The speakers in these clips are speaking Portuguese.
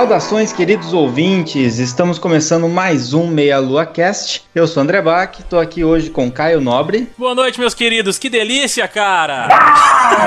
Saudações, queridos ouvintes! Estamos começando mais um Meia Lua Cast. Eu sou André Bach, estou aqui hoje com Caio Nobre. Boa noite, meus queridos. Que delícia, cara!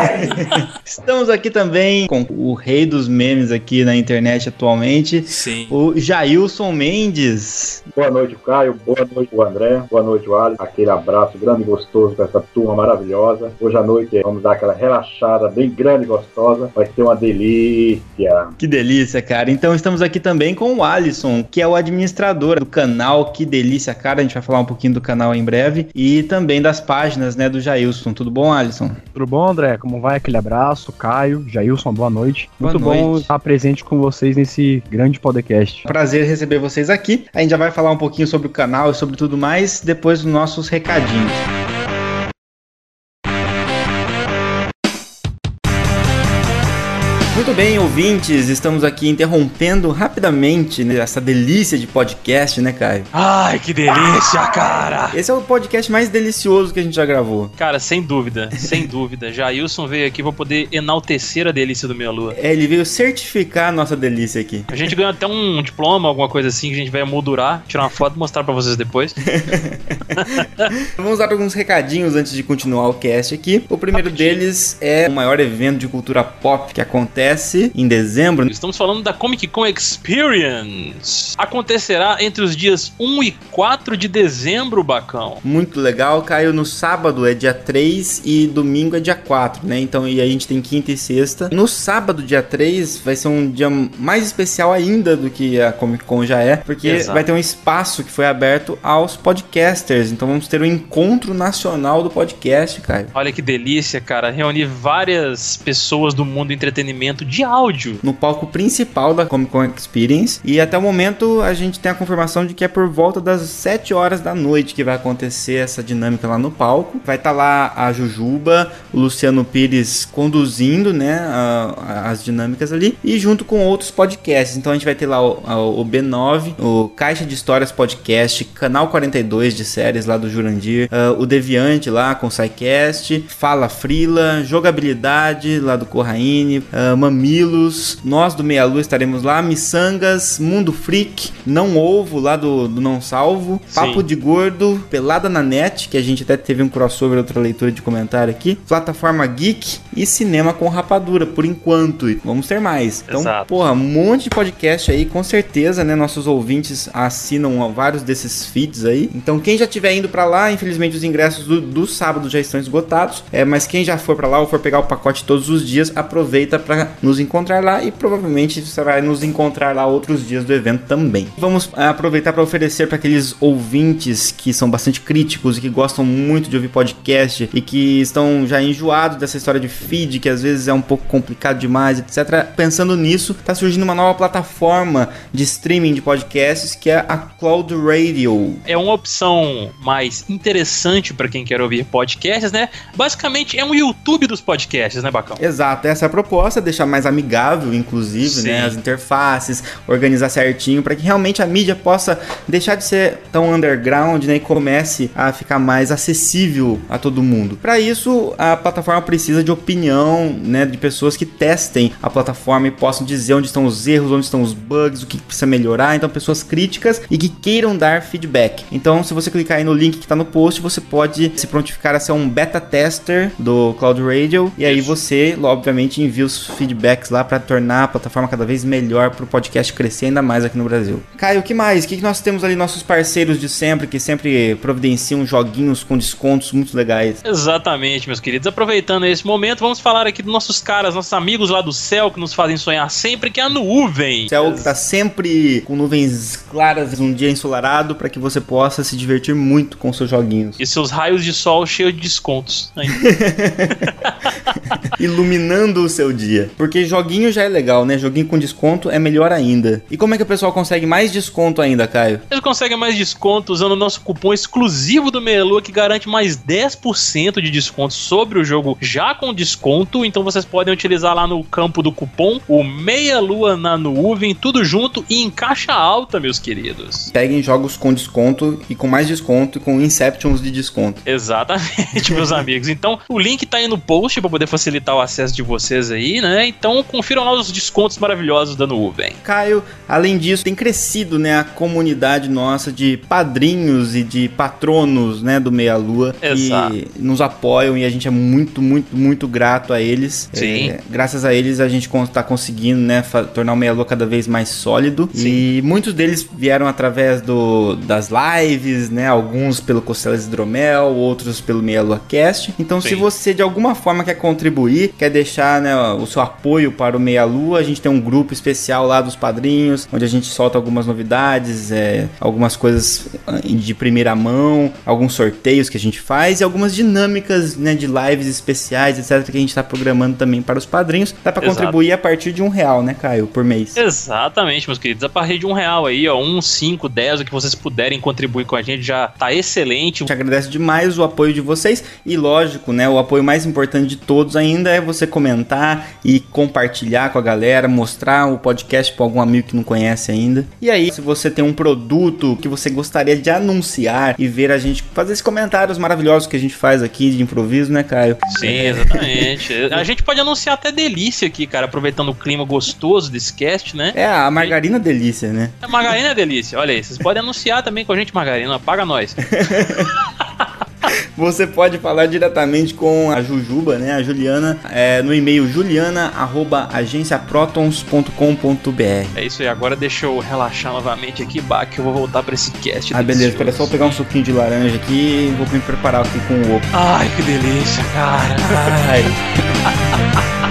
Estamos aqui também com o rei dos memes aqui na internet atualmente, Sim. o Jailson Mendes. Boa noite, Caio. Boa noite, o André. Boa noite, o Alisson. Aquele abraço grande e gostoso para essa turma maravilhosa. Hoje à noite vamos dar aquela relaxada bem grande e gostosa. Vai ser uma delícia. Que delícia, cara. Então estamos aqui também com o Alisson, que é o administrador do canal Que Delícia, cara. A gente vai falar um pouquinho do canal em breve e também das páginas, né, do Jailson. Tudo bom, Alisson? Tudo bom, André? Como vai? Aquele abraço. Caio, Jailson, boa noite. Boa Muito noite. bom estar presente com vocês nesse grande podcast. Prazer receber vocês aqui. A gente já vai falar um pouquinho sobre o canal e sobre tudo mais depois dos nossos recadinhos. Muito bem, ouvintes, estamos aqui interrompendo rapidamente né, essa delícia de podcast, né, Caio? Ai, que delícia, cara! Esse é o podcast mais delicioso que a gente já gravou. Cara, sem dúvida, sem dúvida. Jailson veio aqui pra poder enaltecer a delícia do Meia Lua. É, ele veio certificar a nossa delícia aqui. A gente ganhou até um diploma, alguma coisa assim, que a gente vai moldurar, tirar uma foto e mostrar pra vocês depois. Vamos dar alguns recadinhos antes de continuar o cast aqui. O primeiro deles é o maior evento de cultura pop que acontece em dezembro. Estamos falando da Comic Con Experience. Acontecerá entre os dias 1 e 4 de dezembro, Bacão. Muito legal, caiu no sábado é dia 3 e domingo é dia 4, né? Então, e a gente tem quinta e sexta. No sábado, dia 3, vai ser um dia mais especial ainda do que a Comic Con já é, porque Exato. vai ter um espaço que foi aberto aos podcasters. Então vamos ter um encontro nacional do podcast, Caio. Olha que delícia, cara. Reunir várias pessoas do mundo do entretenimento de áudio. no palco principal da Comic Con Experience. E até o momento a gente tem a confirmação de que é por volta das 7 horas da noite que vai acontecer essa dinâmica lá no palco. Vai estar lá a Jujuba, o Luciano Pires conduzindo, né, a- a- as dinâmicas ali e junto com outros podcasts. Então a gente vai ter lá o, o B9, o Caixa de Histórias Podcast, Canal 42 de séries lá do Jurandir, ah, o Deviante lá com o SciCast, Fala Frila, Jogabilidade lá do Corraine, ah, Mamilos, nós do Meia Lua estaremos lá, Missangas, Mundo Freak, Não Ovo lá do, do Não Salvo, Sim. Papo de Gordo, Pelada na Net, que a gente até teve um crossover, outra leitura de comentário aqui, Plataforma Geek e Cinema com Rapadura, por enquanto. Vamos ter mais. Então, Exato. porra, um monte de podcast aí, com certeza, né? Nossos ouvintes assinam vários desses feeds aí. Então, quem já estiver indo pra lá, infelizmente os ingressos do, do sábado já estão esgotados. É, mas quem já for pra lá ou for pegar o pacote todos os dias, aproveita pra nos encontrar lá e provavelmente você vai nos encontrar lá outros dias do evento também. Vamos ah, aproveitar para oferecer para aqueles ouvintes que são bastante críticos e que gostam muito de ouvir podcast e que estão já enjoados dessa história de feed que às vezes é um pouco complicado demais, etc. Pensando nisso, tá surgindo uma nova plataforma de streaming de podcasts que é a Cloud Radio. É uma opção mais interessante pra quem quer ouvir podcasts, né? Basicamente é um YouTube dos podcasts, né, Bacão? Exato, essa é a proposta, deixar mais amigável, inclusive, Sim. né, as interfaces, organizar certinho para que realmente a mídia possa deixar de ser tão underground, né, e comece a ficar mais acessível a todo mundo. Para isso, a plataforma precisa de opinião, né, de pessoas que testem a plataforma e possam dizer onde estão os erros, onde estão os bugs, o que precisa melhorar. Então, pessoas críticas e que queiram dar feedback. Então, se você clicar aí no link que está no post, você pode se prontificar a ser um beta tester do Cloud Radio e aí você, obviamente, envia os feedbacks lá para tornar a plataforma cada vez melhor para o podcast crescer ainda mais aqui no Brasil. Caio, o que mais? O que nós temos ali nossos parceiros de sempre que sempre providenciam joguinhos com descontos muito legais? Exatamente, meus queridos. Aproveitando esse momento, vamos falar aqui dos nossos caras, nossos amigos lá do céu que nos fazem sonhar sempre, que é a nuvem. O céu que tá sempre com nuvens claras, um dia ensolarado, para que você possa se divertir muito com seus joguinhos. E seus raios de sol cheios de descontos. Iluminando o seu dia. Porque joguinho já é legal, né? Joguinho com desconto é melhor ainda. E como é que o pessoal consegue mais desconto ainda, Caio? Eles conseguem mais desconto usando o nosso cupom exclusivo do Meia Lua que garante mais 10% de desconto sobre o jogo já com desconto. Então vocês podem utilizar lá no campo do cupom o Meia Lua na nuvem, tudo junto e em caixa alta, meus queridos. Peguem jogos com desconto e com mais desconto e com Inceptions de desconto. Exatamente, meus amigos. Então, o link tá aí no post para poder facilitar o acesso de vocês aí, né? Então, confiram lá os descontos maravilhosos da nuvem. Caio, além disso, tem crescido, né, a comunidade nossa de padrinhos e de patronos, né, do Meia Lua Exato. que nos apoiam e a gente é muito, muito, muito grato a eles. Sim. É, graças a eles a gente con- tá conseguindo, né, tornar o Meia Lua cada vez mais sólido. E muitos deles vieram através do, das lives, né, alguns pelo Costelas Hidromel, outros pelo Meia Lua Cast. Então, se Sim. você de alguma forma quer contribuir, quer deixar, né, o seu apoio para o Meia Lua, a gente tem um grupo especial lá dos padrinhos, onde a gente solta algumas novidades, é, algumas coisas ah, de primeira mão, alguns sorteios que a gente faz e algumas dinâmicas, né, de lives especiais, etc, que a gente está programando também para os padrinhos. Dá para contribuir a partir de um real, né, Caio, por mês. Exatamente, meus queridos. A partir de um real aí, ó, um, cinco, dez, o que vocês puderem contribuir com a gente já tá excelente. A gente agradece demais o apoio de vocês e lógico, né, o apoio mais importante de todos ainda é você comentar e compartilhar com a galera, mostrar o podcast para algum amigo que não conhece ainda. E aí, se você tem um produto que você gostaria de anunciar e ver a gente fazer esses comentários maravilhosos que a gente faz aqui de improviso, né, Caio? Sim, exatamente. a gente pode anunciar até delícia aqui, cara, aproveitando o clima gostoso desse cast, né? É a margarina delícia, né? A Margarina é delícia, olha aí. Vocês podem anunciar também com a gente, Margarina. Paga nós. Você pode falar diretamente com a Jujuba, né? A Juliana, é, no e-mail juliana@agenciaprotons.com.br. É isso aí. Agora deixa eu relaxar novamente aqui, bah, que eu vou voltar pra esse cast. Ah, beleza. Espera só pegar um suquinho de laranja aqui e vou me preparar aqui com o ovo. Ai, que delícia, cara. Ai.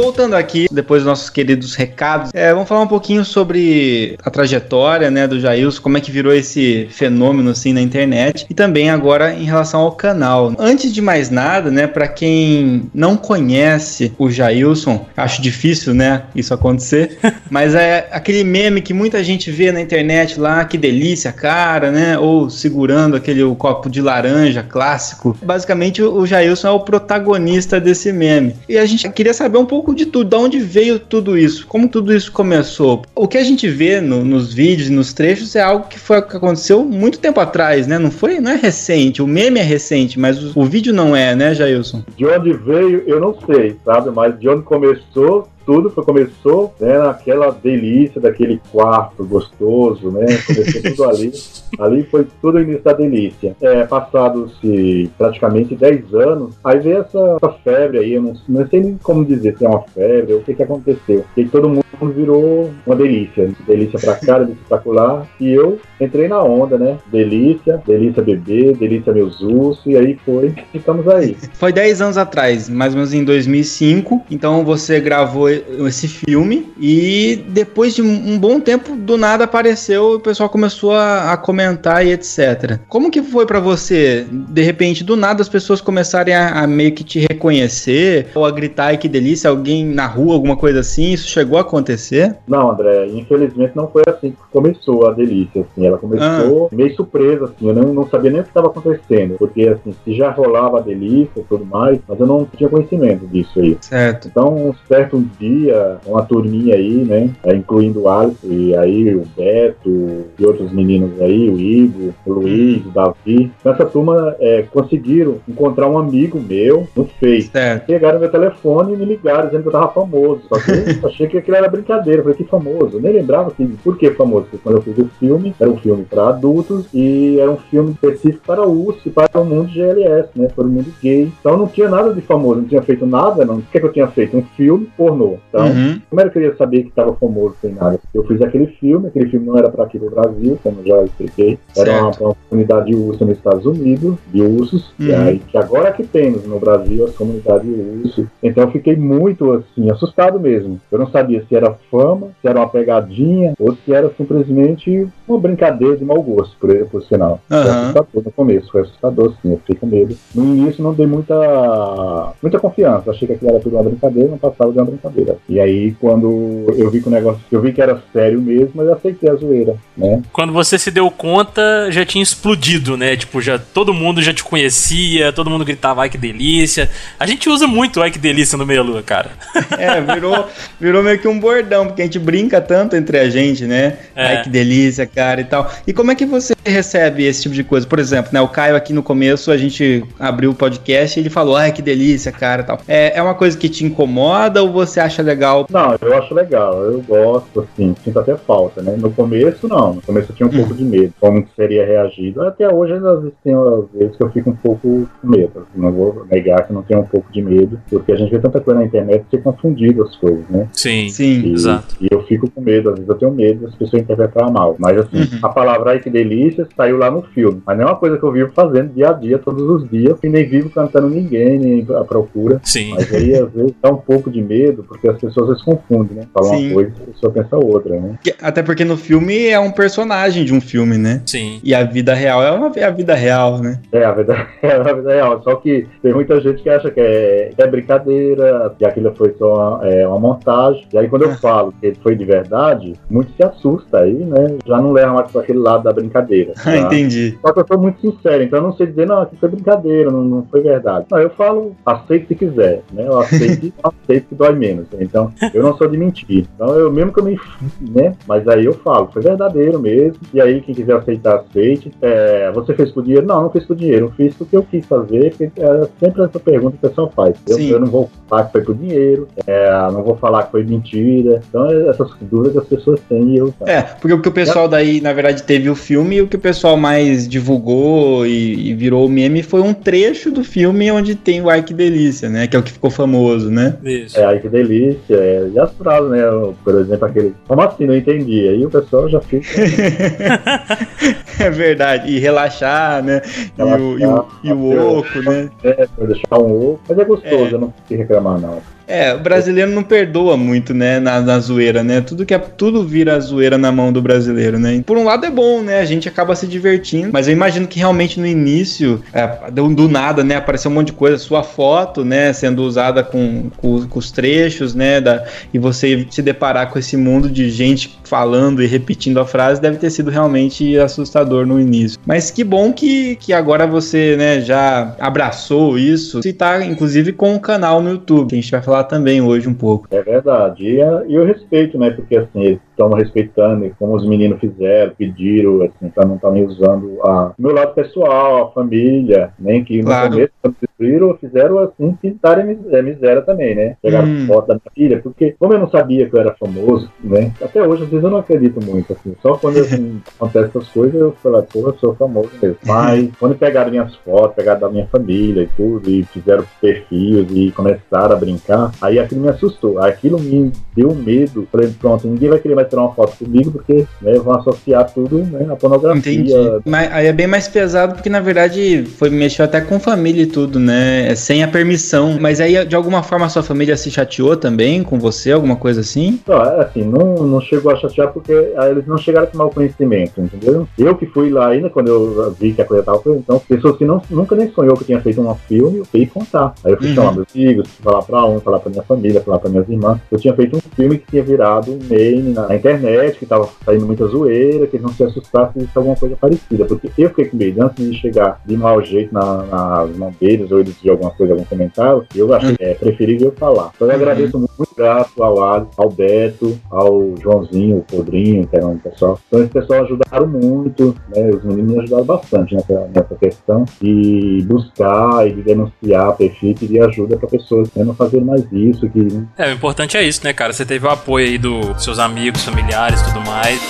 Voltando aqui, depois dos nossos queridos recados, é, vamos falar um pouquinho sobre a trajetória né, do Jailson, como é que virou esse fenômeno assim na internet e também agora em relação ao canal. Antes de mais nada, né, para quem não conhece o Jailson, acho difícil, né, isso acontecer, mas é aquele meme que muita gente vê na internet lá, que delícia, cara, né, ou segurando aquele o copo de laranja clássico. Basicamente, o Jailson é o protagonista desse meme. E a gente queria saber um pouco de tudo, de onde veio tudo isso, como tudo isso começou. O que a gente vê no- nos vídeos nos trechos é algo que foi que aconteceu muito tempo atrás, né? Não foi, não é recente. O meme é recente, mas o, o vídeo não é, né, Jailson? De onde veio, eu não sei, sabe? Mas de onde começou, tudo foi, começou né, naquela delícia daquele quarto gostoso, né? Começou tudo ali. Ali foi tudo o início da delícia. É, Passados-se praticamente 10 anos, aí veio essa, essa febre aí, eu não, não sei nem como dizer se é uma febre ou o que, que aconteceu. E todo mundo virou uma delícia. Delícia pra cá, delícia pra lá. E eu entrei na onda, né? Delícia, delícia bebê, delícia meus ursos, e aí foi, ficamos aí. Foi 10 anos atrás, mais ou menos em 2005. Então você gravou esse filme e depois de um bom tempo, do nada apareceu e o pessoal começou a, a comentar e etc. Como que foi pra você? De repente, do nada as pessoas começarem a, a meio que te reconhecer ou a gritar "Ai, que delícia, alguém na rua, alguma coisa assim? Isso chegou a acontecer? Não, André, infelizmente não foi assim que começou a delícia, assim, ela começou meio surpresa, assim, eu não, não sabia nem o que estava acontecendo, porque, assim, se já rolava a delícia e tudo mais, mas eu não tinha conhecimento disso aí. Certo. Então, um certo dia, uma turminha aí, né, é, incluindo o Alisson, e aí o Beto e outros meninos aí, o Igor, o Luiz, o Davi, nessa turma é, conseguiram encontrar um amigo meu no Face, Certo. Pegaram meu telefone e me ligaram dizendo que eu tava famoso. Só que eu achei que aquilo era brincadeira. Eu falei, que famoso? Eu nem lembrava que, por que famoso. Porque quando eu fiz o filme, era um filme para adultos e era um filme específico para o USP, para o mundo GLS, né? Para o mundo gay. Então não tinha nada de famoso, não tinha feito nada, não. O que, é que eu tinha feito? Um filme pornô. Gostou. Então, Uhum. como era que eu ia saber que estava famoso sem nada? Eu fiz aquele filme, aquele filme não era para aqui no Brasil, como eu já expliquei. Era uma, uma comunidade de urso nos Estados Unidos, de ursos, e Uhum. aí, que agora que temos no Brasil as comunidades de urso. Então eu fiquei muito assim, assustado mesmo. Eu não sabia se era fama, se era uma pegadinha, ou se era simplesmente uma brincadeira de mau gosto, por, por sinal. Foi Aham. assustador no começo, foi assustador sim, eu fiquei com medo. No início não dei muita, muita confiança, achei que aquilo era tudo uma brincadeira, não passava de uma brincadeira. E aí quando eu vi que o negócio, eu vi que era sério mesmo, eu aceitei a zoeira, né? Quando você se deu conta, já tinha explodido, né? Tipo, já todo mundo já te conhecia, todo mundo gritava, ai que delícia. A gente usa muito ai que delícia no meia lua, cara. É, virou, virou meio que um bordão, porque a gente brinca tanto entre a gente, né? É. Ai, que delícia, cara, e tal. E como é que você recebe esse tipo de coisa? Por exemplo, né, o Caio aqui no começo, a gente abriu o podcast e ele falou, ai, que delícia, cara, e tal. É, é uma coisa que te incomoda ou você acha legal? Não, eu acho legal, eu gosto, assim, sinto até falta, né? No começo, não. No começo eu tinha um pouco de medo, como que seria reagido. Até hoje, às vezes, tem às vezes que eu fico um pouco com medo. Não vou negar que não tenho um pouco de medo, porque a gente vê tanta coisa na internet ser confundido as coisas, né? Sim. Sim. E, Exato. e eu fico com medo, às vezes eu tenho medo das pessoas interpretar mal. Mas assim, Uhum. a palavra ai que delícia saiu lá no filme. Mas não é uma coisa que eu vivo fazendo dia a dia, todos os dias, e nem vivo cantando ninguém, nem à procura. Sim. Mas aí, às vezes, dá um pouco de medo, porque as pessoas vezes confundem, né? Falam Sim. uma coisa e a pessoa pensa outra, né? Até porque no filme é um personagem de um filme, né? Sim. E a vida real é, uma, é a vida real, né? É, a vida, é a vida real. Só que tem muita gente que acha que é, é brincadeira, que aquilo foi só uma, é, uma montagem. E aí, quando eu falo que foi de verdade, muito se assusta aí, né? Já não leva mais para aquele lado da brincadeira. Ah, tá? entendi. Só que eu sou muito sincero, então eu não sei dizer, não, aqui foi brincadeira, não, não foi verdade. Não, eu falo, aceito se quiser, né? Eu aceito, aceito que dói menos. Então, eu não sou de mentir. Então, eu mesmo que eu me, né? Mas aí eu falo, foi verdadeiro mesmo. E aí, quem quiser aceitar, aceite. É, você fez por dinheiro? Não, não fiz por dinheiro. Eu fiz porque eu quis fazer, porque é sempre essa pergunta que o pessoal faz. Eu, eu não vou falar que foi por dinheiro, é, não vou falar que foi mentira. Então, é essas dúvidas que as pessoas têm e eu. É, porque o que o pessoal daí, na verdade, teve o filme e o que o pessoal mais divulgou e, e virou meme foi um trecho do filme onde tem o Ai Que Delícia, né? Que é o que ficou famoso, né? Isso. É, aí que delícia. É, e as frases, né? Por exemplo, aquele. Como assim? Não entendi. Aí o pessoal já fica. é verdade. E relaxar, né? E o, e o, e o oco, né? É, deixar um ovo. Mas é gostoso, É. eu não preciso reclamar, não. É, o brasileiro não perdoa muito, né, na, na zoeira, né? Tudo que é, tudo vira zoeira na mão do brasileiro, né? Por um lado é bom, né? A gente acaba se divertindo, mas eu imagino que realmente no início, é, do, nada, né, apareceu um monte de coisa, sua foto, né, sendo usada com, com, com os trechos, né, da, e você se deparar com esse mundo de gente falando e repetindo a frase deve ter sido realmente assustador no início. Mas que bom que, que agora você, né, já abraçou isso e tá, inclusive, com o canal no YouTube, a gente vai falar também hoje um pouco. É verdade. E, é- e eu respeito, né? Porque assim, estão respeitando, e como os meninos fizeram, pediram, assim, pra não estar me usando a, o meu lado pessoal, a família, nem que no Claro. começo, quando descobriram, fizeram assim, darem mis- é, miséria também, né? Pegaram Hum. foto da minha filha, porque como eu não sabia que eu era famoso, né? Até hoje, às vezes, eu não acredito muito, assim. Só quando assim, acontece essas coisas, eu falo, porra, eu sou famoso mesmo. Mas quando pegaram minhas fotos, pegaram da minha família e tudo, e fizeram perfis e começaram a brincar, aí aquilo me assustou. Aquilo me deu medo. Falei, pronto, ninguém vai querer mais tirar uma foto comigo, porque né, vão associar tudo né, à pornografia. Entendi. Mas aí é bem mais pesado porque, na verdade, foi mexeu até com família e tudo, né? É sem a permissão. Mas aí, de alguma forma, a sua família se chateou também com você, alguma coisa assim? Não, é assim, não, não chegou a chatear porque ah, eles não chegaram a tomar o conhecimento, entendeu? Eu que fui lá ainda, quando eu vi que a coisa tava, então, pessoas que não, nunca nem sonhou que eu tinha feito um filme, eu fui contar. Aí eu fui Uhum. chamar meus amigos, falar pra um, falar pra minha família, falar pra minhas irmãs. Eu tinha feito um filme que tinha virado um meme na, na internet, que tava saindo muita zoeira, que eles não se assustassem se isso alguma coisa parecida. Porque eu fiquei com medo, antes de chegar de mau jeito na, nas mãos deles, ou eles de alguma coisa, algum comentário, eu achei é, preferível falar. Então eu Uhum. agradeço muito, muito grato ao Alisson, ao Beto, ao Joãozinho, o Podrinho, que era um pessoal. Então esse pessoal ajudaram muito, né? Os meninos me ajudaram bastante nessa, nessa questão de buscar e de denunciar perfil, pedir ajuda para pessoas né, não fazerem mais isso, que É, o importante é isso, né, cara? Você teve o apoio aí dos seus amigos, familiares e tudo mais.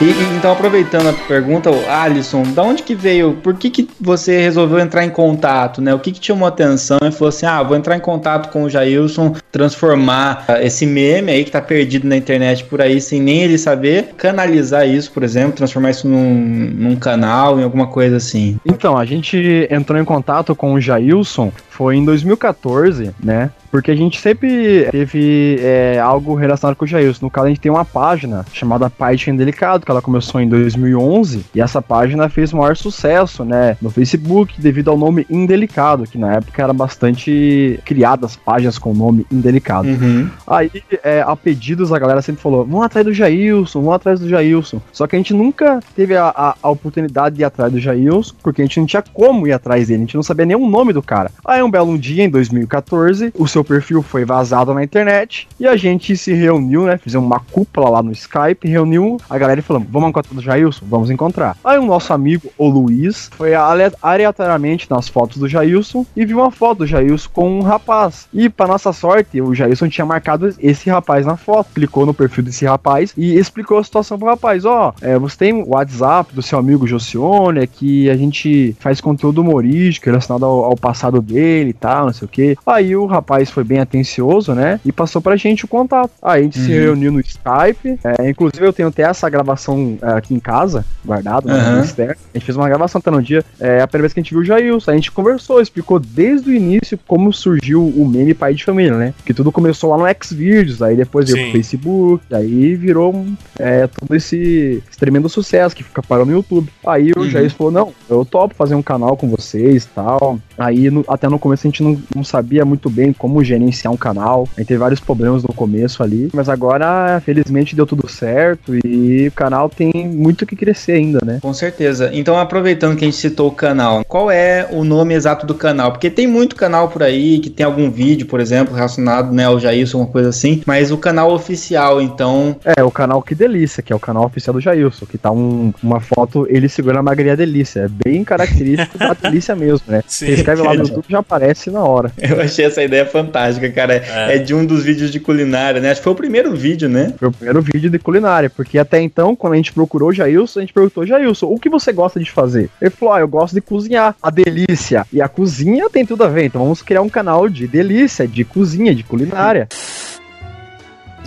E, e, então, aproveitando a pergunta, Alisson, da onde que veio, por que, que você resolveu entrar em contato, né? O que, que te chamou a atenção e falou assim, ah, vou entrar em contato com o Jailson, transformar uh, esse meme aí que tá perdido na internet por aí sem nem ele saber, canalizar isso, por exemplo, transformar isso num, num canal, em alguma coisa assim. Então, a gente entrou em contato com o Jailson foi em 2014, né? Porque a gente sempre teve é, algo relacionado com o Jailson. No caso, a gente tem uma página chamada Python Delicado, que ela começou em 2011, e essa página fez maior sucesso, né? No Facebook, devido ao nome Indelicado, que na época era bastante criadas páginas com o nome Indelicado. Uhum. Aí, é, a pedidos, a galera sempre falou: vamos atrás do Jailson, vamos atrás do Jailson. Só que a gente nunca teve a, a, a oportunidade de ir atrás do Jailson, porque a gente não tinha como ir atrás dele, a gente não sabia nem o nome do cara. Aí, um belo dia, em 2014, o seu perfil foi vazado na internet e a gente se reuniu, né? Fizemos uma cúpula lá no Skype, reuniu a galera e falamos: vamos encontrar o Jailson? Vamos encontrar. Aí o nosso amigo, o Luiz, foi aleatoriamente nas fotos do Jailson e viu uma foto do Jailson com um rapaz. E, para nossa sorte, o Jailson tinha marcado esse rapaz na foto. Clicou no perfil desse rapaz e explicou a situação pro rapaz: ó, oh, é, você tem o WhatsApp do seu amigo Josione, que a gente faz conteúdo humorístico relacionado ao, ao passado dele e tal, não sei o que. Aí o rapaz foi bem atencioso, né? E passou pra gente o contato. Aí a gente uhum. se reuniu no Skype. É, inclusive eu tenho até essa gravação é, aqui em casa, guardado né, uhum. no externo. A gente fez uma gravação até no dia. É a primeira vez que a gente viu o Jailson. A gente conversou, explicou desde o início como surgiu o meme pai de família, né? Que tudo começou lá no Xvideos, aí depois veio pro Facebook, aí virou é, todo esse, esse, tremendo sucesso que fica parando no YouTube. Aí uhum. o Jailson falou: não, eu topo fazer um canal com vocês e tal. Aí no, até no começo a gente não, não sabia muito bem como gerenciar um canal. A gente teve vários problemas no começo ali, mas agora, felizmente, deu tudo certo e o canal tem muito que crescer ainda, né? Com certeza. Então, aproveitando que a gente citou o canal, qual é o nome exato do canal? Porque tem muito canal por aí que tem algum vídeo, por exemplo, relacionado né, ao Jailson, uma coisa assim, mas o canal oficial, então. É, o canal Que Delícia, que é o canal oficial do Jailson, que tá um, uma foto ele segurando a Magria Delícia. É bem característico da delícia mesmo, né? Sim. Você escreve lá no YouTube já aparece na hora. Eu achei essa ideia fantástica, cara. É. é. de um dos vídeos de culinária, né? Acho que foi o primeiro vídeo, né? Foi o primeiro vídeo de culinária, porque até então, quando a gente procurou o Jailson, a gente perguntou, Jailson, o que você gosta de fazer? Ele falou, ah, eu gosto de cozinhar. A delícia. E a cozinha tem tudo a ver, então vamos criar um canal de delícia, de cozinha, de culinária.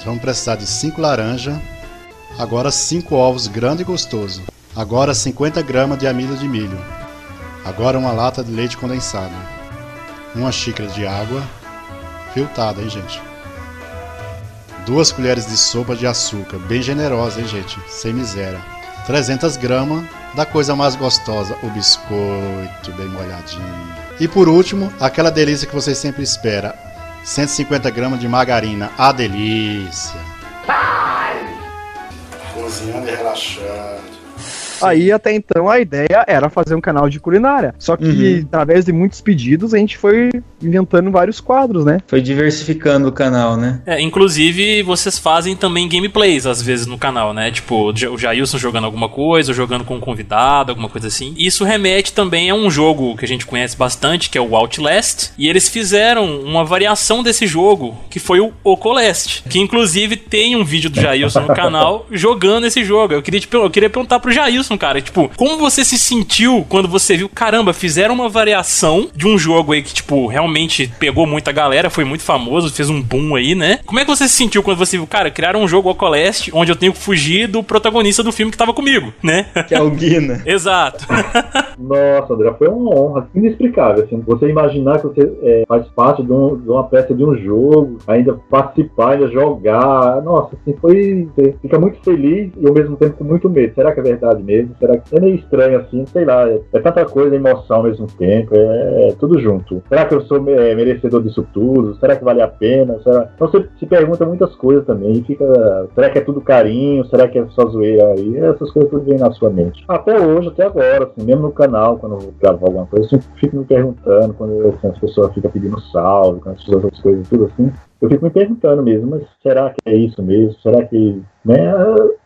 Vamos precisar de 5 laranjas, agora 5 ovos grande e gostoso, agora 50 gramas de amido de milho, agora uma lata de leite condensado, uma xícara de água, filtrada, hein, gente? Duas colheres de sopa de açúcar, bem generosa, hein, gente? Sem miséria. 300 gramas da coisa mais gostosa, o biscoito bem molhadinho. E por último, aquela delícia que você sempre espera, 150 gramas de margarina, a delícia. Cozinhando e relaxando. Aí até então a ideia era fazer um canal de culinária. Só que uhum. através de muitos pedidos a gente foi inventando vários quadros, né? Foi diversificando o canal, né? É, inclusive vocês fazem também gameplays às vezes no canal, né? Tipo, o Jailson jogando alguma coisa, ou jogando com um convidado, alguma coisa assim. Isso remete também a um jogo que a gente conhece bastante, que é o Outlast. E eles fizeram uma variação desse jogo, que foi o Ocolast. Que inclusive tem um vídeo do Jailson no canal jogando esse jogo. Eu queria, te, eu queria perguntar pro Jailson cara. Tipo, como você se sentiu quando você viu, caramba, fizeram uma variação de um jogo aí que, tipo, realmente pegou muita galera, foi muito famoso, fez um boom aí, né? Como é que você se sentiu quando você viu, cara, criaram um jogo Ocoleste onde eu tenho que fugir do protagonista do filme que tava comigo, né? Que é o Guina. Exato. Nossa, André, foi uma honra inexplicável, assim. Você imaginar que você é, faz parte de, um, de, uma peça de um jogo, ainda participar, ainda jogar. Nossa, assim, foi. Você fica muito feliz e ao mesmo tempo com muito medo. Será que é verdade mesmo? Mesmo? Será que é meio estranho assim? Sei lá, é, é tanta coisa, emoção ao mesmo tempo, é, é, tudo junto. Será que eu sou é, merecedor disso tudo? Será que vale a pena? Será... Então você se pergunta muitas coisas também. Fica, será que é tudo carinho? Será que é só zoeira aí? Essas coisas tudo vêm na sua mente. Até hoje, até agora, assim, mesmo no canal, quando eu gravo alguma coisa, eu sempre fico me perguntando, quando assim, as pessoas ficam pedindo salve, quando as pessoas outras coisas, tudo assim eu fico me perguntando mesmo, mas será que é isso mesmo? Será que né,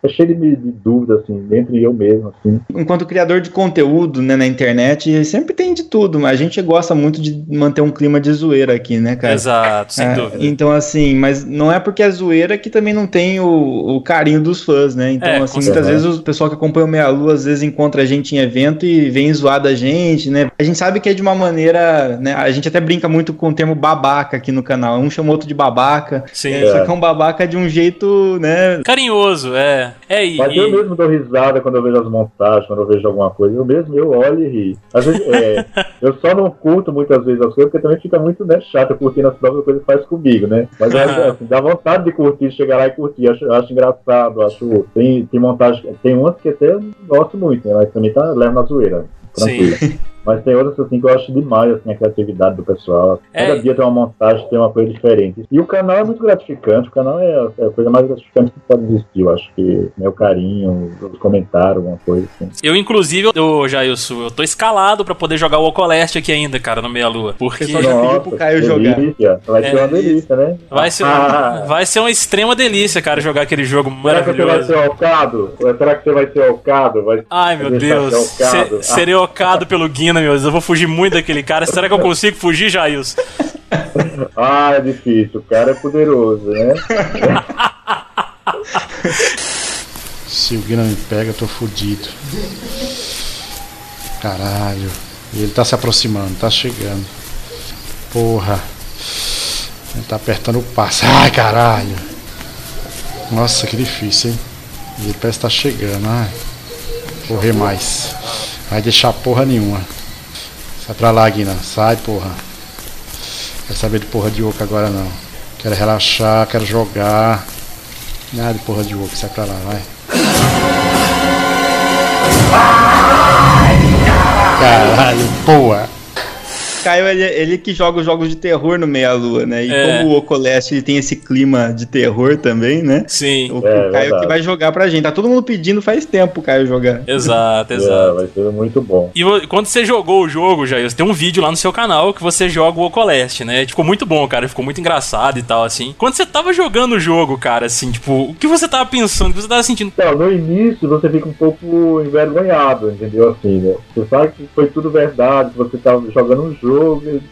é cheio de, de dúvida, assim, entre eu mesmo, assim. Enquanto criador de conteúdo, né, na internet, sempre tem de tudo, mas a gente gosta muito de manter um clima de zoeira aqui, né, cara? Exato, sem É, dúvida. Então, assim, mas não é porque é zoeira que também não tem o, o carinho dos fãs, né? Então, É, assim, muitas certeza. vezes o pessoal que acompanha o Meia Lua às vezes encontra a gente em evento e vem zoar da gente, né? A gente sabe que é de uma maneira, né? A gente até brinca muito com o termo babaca aqui no canal. Um chama o outro de babaca. Sim. É, Só que é um babaca de um jeito, né? Carinhoso, é. É, e, Mas eu e- mesmo dou risada quando eu vejo as montagens, quando eu vejo alguma coisa. Eu mesmo, eu olho e ri. Às vezes, é, eu só não curto muitas vezes as coisas, porque também fica muito né, chato curtindo as próprias coisas que faz comigo, né? Mas Aham. assim, dá vontade de curtir, chegar lá e curtir. Acho, acho engraçado, acho. Tem, tem montagem. Tem umas que até eu gosto muito, né? Mas também tá leva na zoeira. Tranquilo. Mas tem outras assim que eu acho demais, assim, a criatividade do pessoal. Cada É. dia tem uma montagem, tem uma coisa diferente. E o canal é muito gratificante, o canal é é a coisa mais gratificante que pode existir. Eu acho que meu carinho, os comentários, alguma coisa assim. Eu, inclusive, ô Jailson, eu tô escalado pra poder jogar o Ocoleste aqui ainda, cara, no Meia Lua. Porque Pessoal já pediu pro Caio jogar. delícia. Vai É. ser uma delícia, né? vai ser, Ah, vai ser uma extrema delícia, cara, jogar aquele jogo Será que você vai maravilhoso. ser alcado? Será que você vai ser alcado? Vai... Ai, meu Deus. ser alcado? Se, serei ocado pelo Guina, meu Deus. Eu vou fugir muito daquele cara. Será que eu consigo fugir, Jailson? Ah, é difícil. O cara é poderoso, né? Se o Guina me pega, eu tô fudido. Caralho. Ele tá se aproximando, tá chegando. Porra. Ele tá apertando o passo. Ai, caralho. Nossa, que difícil, hein? Ele parece que tá chegando. Ai. Correr mais. Vai deixar porra nenhuma. Sai pra lá, Guina. Sai, porra. Quer saber de porra de oco agora não. Quero relaxar, quero jogar. Nada de porra de oco, sai pra lá, vai. Caralho, boa. Caio, ele, ele que joga os jogos de terror no Meia Lua, né? E É. como o Ocoleste ele tem esse clima de terror também, né? Sim. O, É, o Caio verdade. que vai jogar pra gente. Tá todo mundo pedindo faz tempo o Caio jogar. Exato, É, exato. vai ser muito bom. E quando você jogou o jogo, Jair, tem um vídeo lá no seu canal que você joga o Ocoleste, né? Ficou muito bom, cara. Ficou muito engraçado e tal, assim. Quando você tava jogando o jogo, cara, assim, tipo, o que você tava pensando? O que você tava sentindo? Então, no início você fica um pouco envergonhado, entendeu? Assim, né? Você sabe que foi tudo verdade, que você tava jogando um jogo,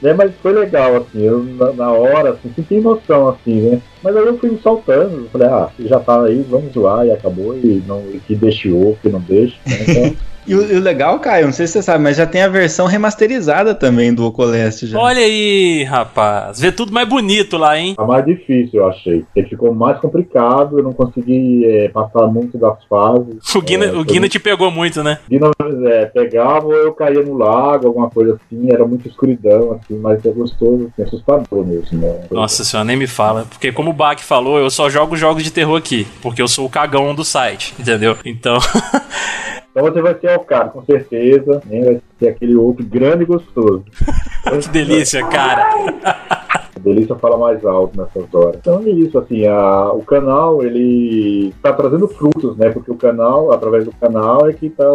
né? Mas foi legal, assim, eu na, na hora, assim, senti emoção, assim, né? Mas aí eu fui me soltando, falei, ah, já tá aí, vamos zoar, e acabou, e não, e que deixou, que não deixa, né? Então, E o, e o legal, Caio, não sei se você sabe, mas já tem a versão remasterizada também do Ocoleste já. Olha aí, rapaz. Vê tudo mais bonito lá, hein? tá mais difícil, eu achei. Ele ficou mais complicado, eu não consegui é, passar muito das fases. O Guina, É, o foi Guina te pegou muito, né? Novo, é, pegava ou eu caía no lago, alguma coisa assim, era muito escuridão, assim, mas é gostoso, assim, assustador mesmo, né? Nossa senhora, nem me fala. Porque como o Bach falou, eu só jogo jogos de terror aqui. Porque eu sou o cagão do site, entendeu? Então. Então você vai ser alcado, com certeza, né? Vai ser aquele outro grande e gostoso. que delícia, cara. A delícia fala mais alto nessas horas. Então é isso, assim, a- o canal, ele está trazendo frutos, né? Porque o canal, através do canal, é que está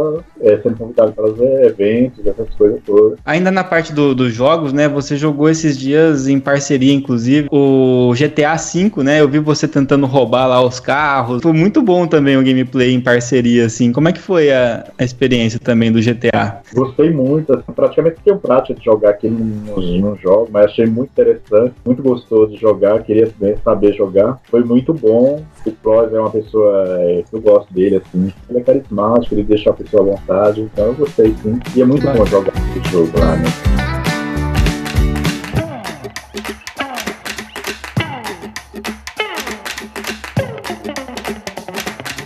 sendo convidado para fazer eventos, essas coisas todas. Ainda na parte do- dos jogos, né? Você jogou esses dias em parceria, inclusive, o GTA V, né? Eu vi você tentando roubar lá os carros. Foi muito bom também o gameplay em parceria, assim. Como é que foi a, a experiência também do GTA? Gostei muito, assim, praticamente tenho prática de jogar aqui nos, nos jogos, mas achei muito interessante, muito gostoso de jogar, queria né, saber jogar. Foi muito bom. O Pros é uma pessoa é, que eu gosto dele, assim. Ele é carismático, ele deixa a pessoa à vontade, então eu gostei sim. E é muito bom jogar esse jogo lá, né?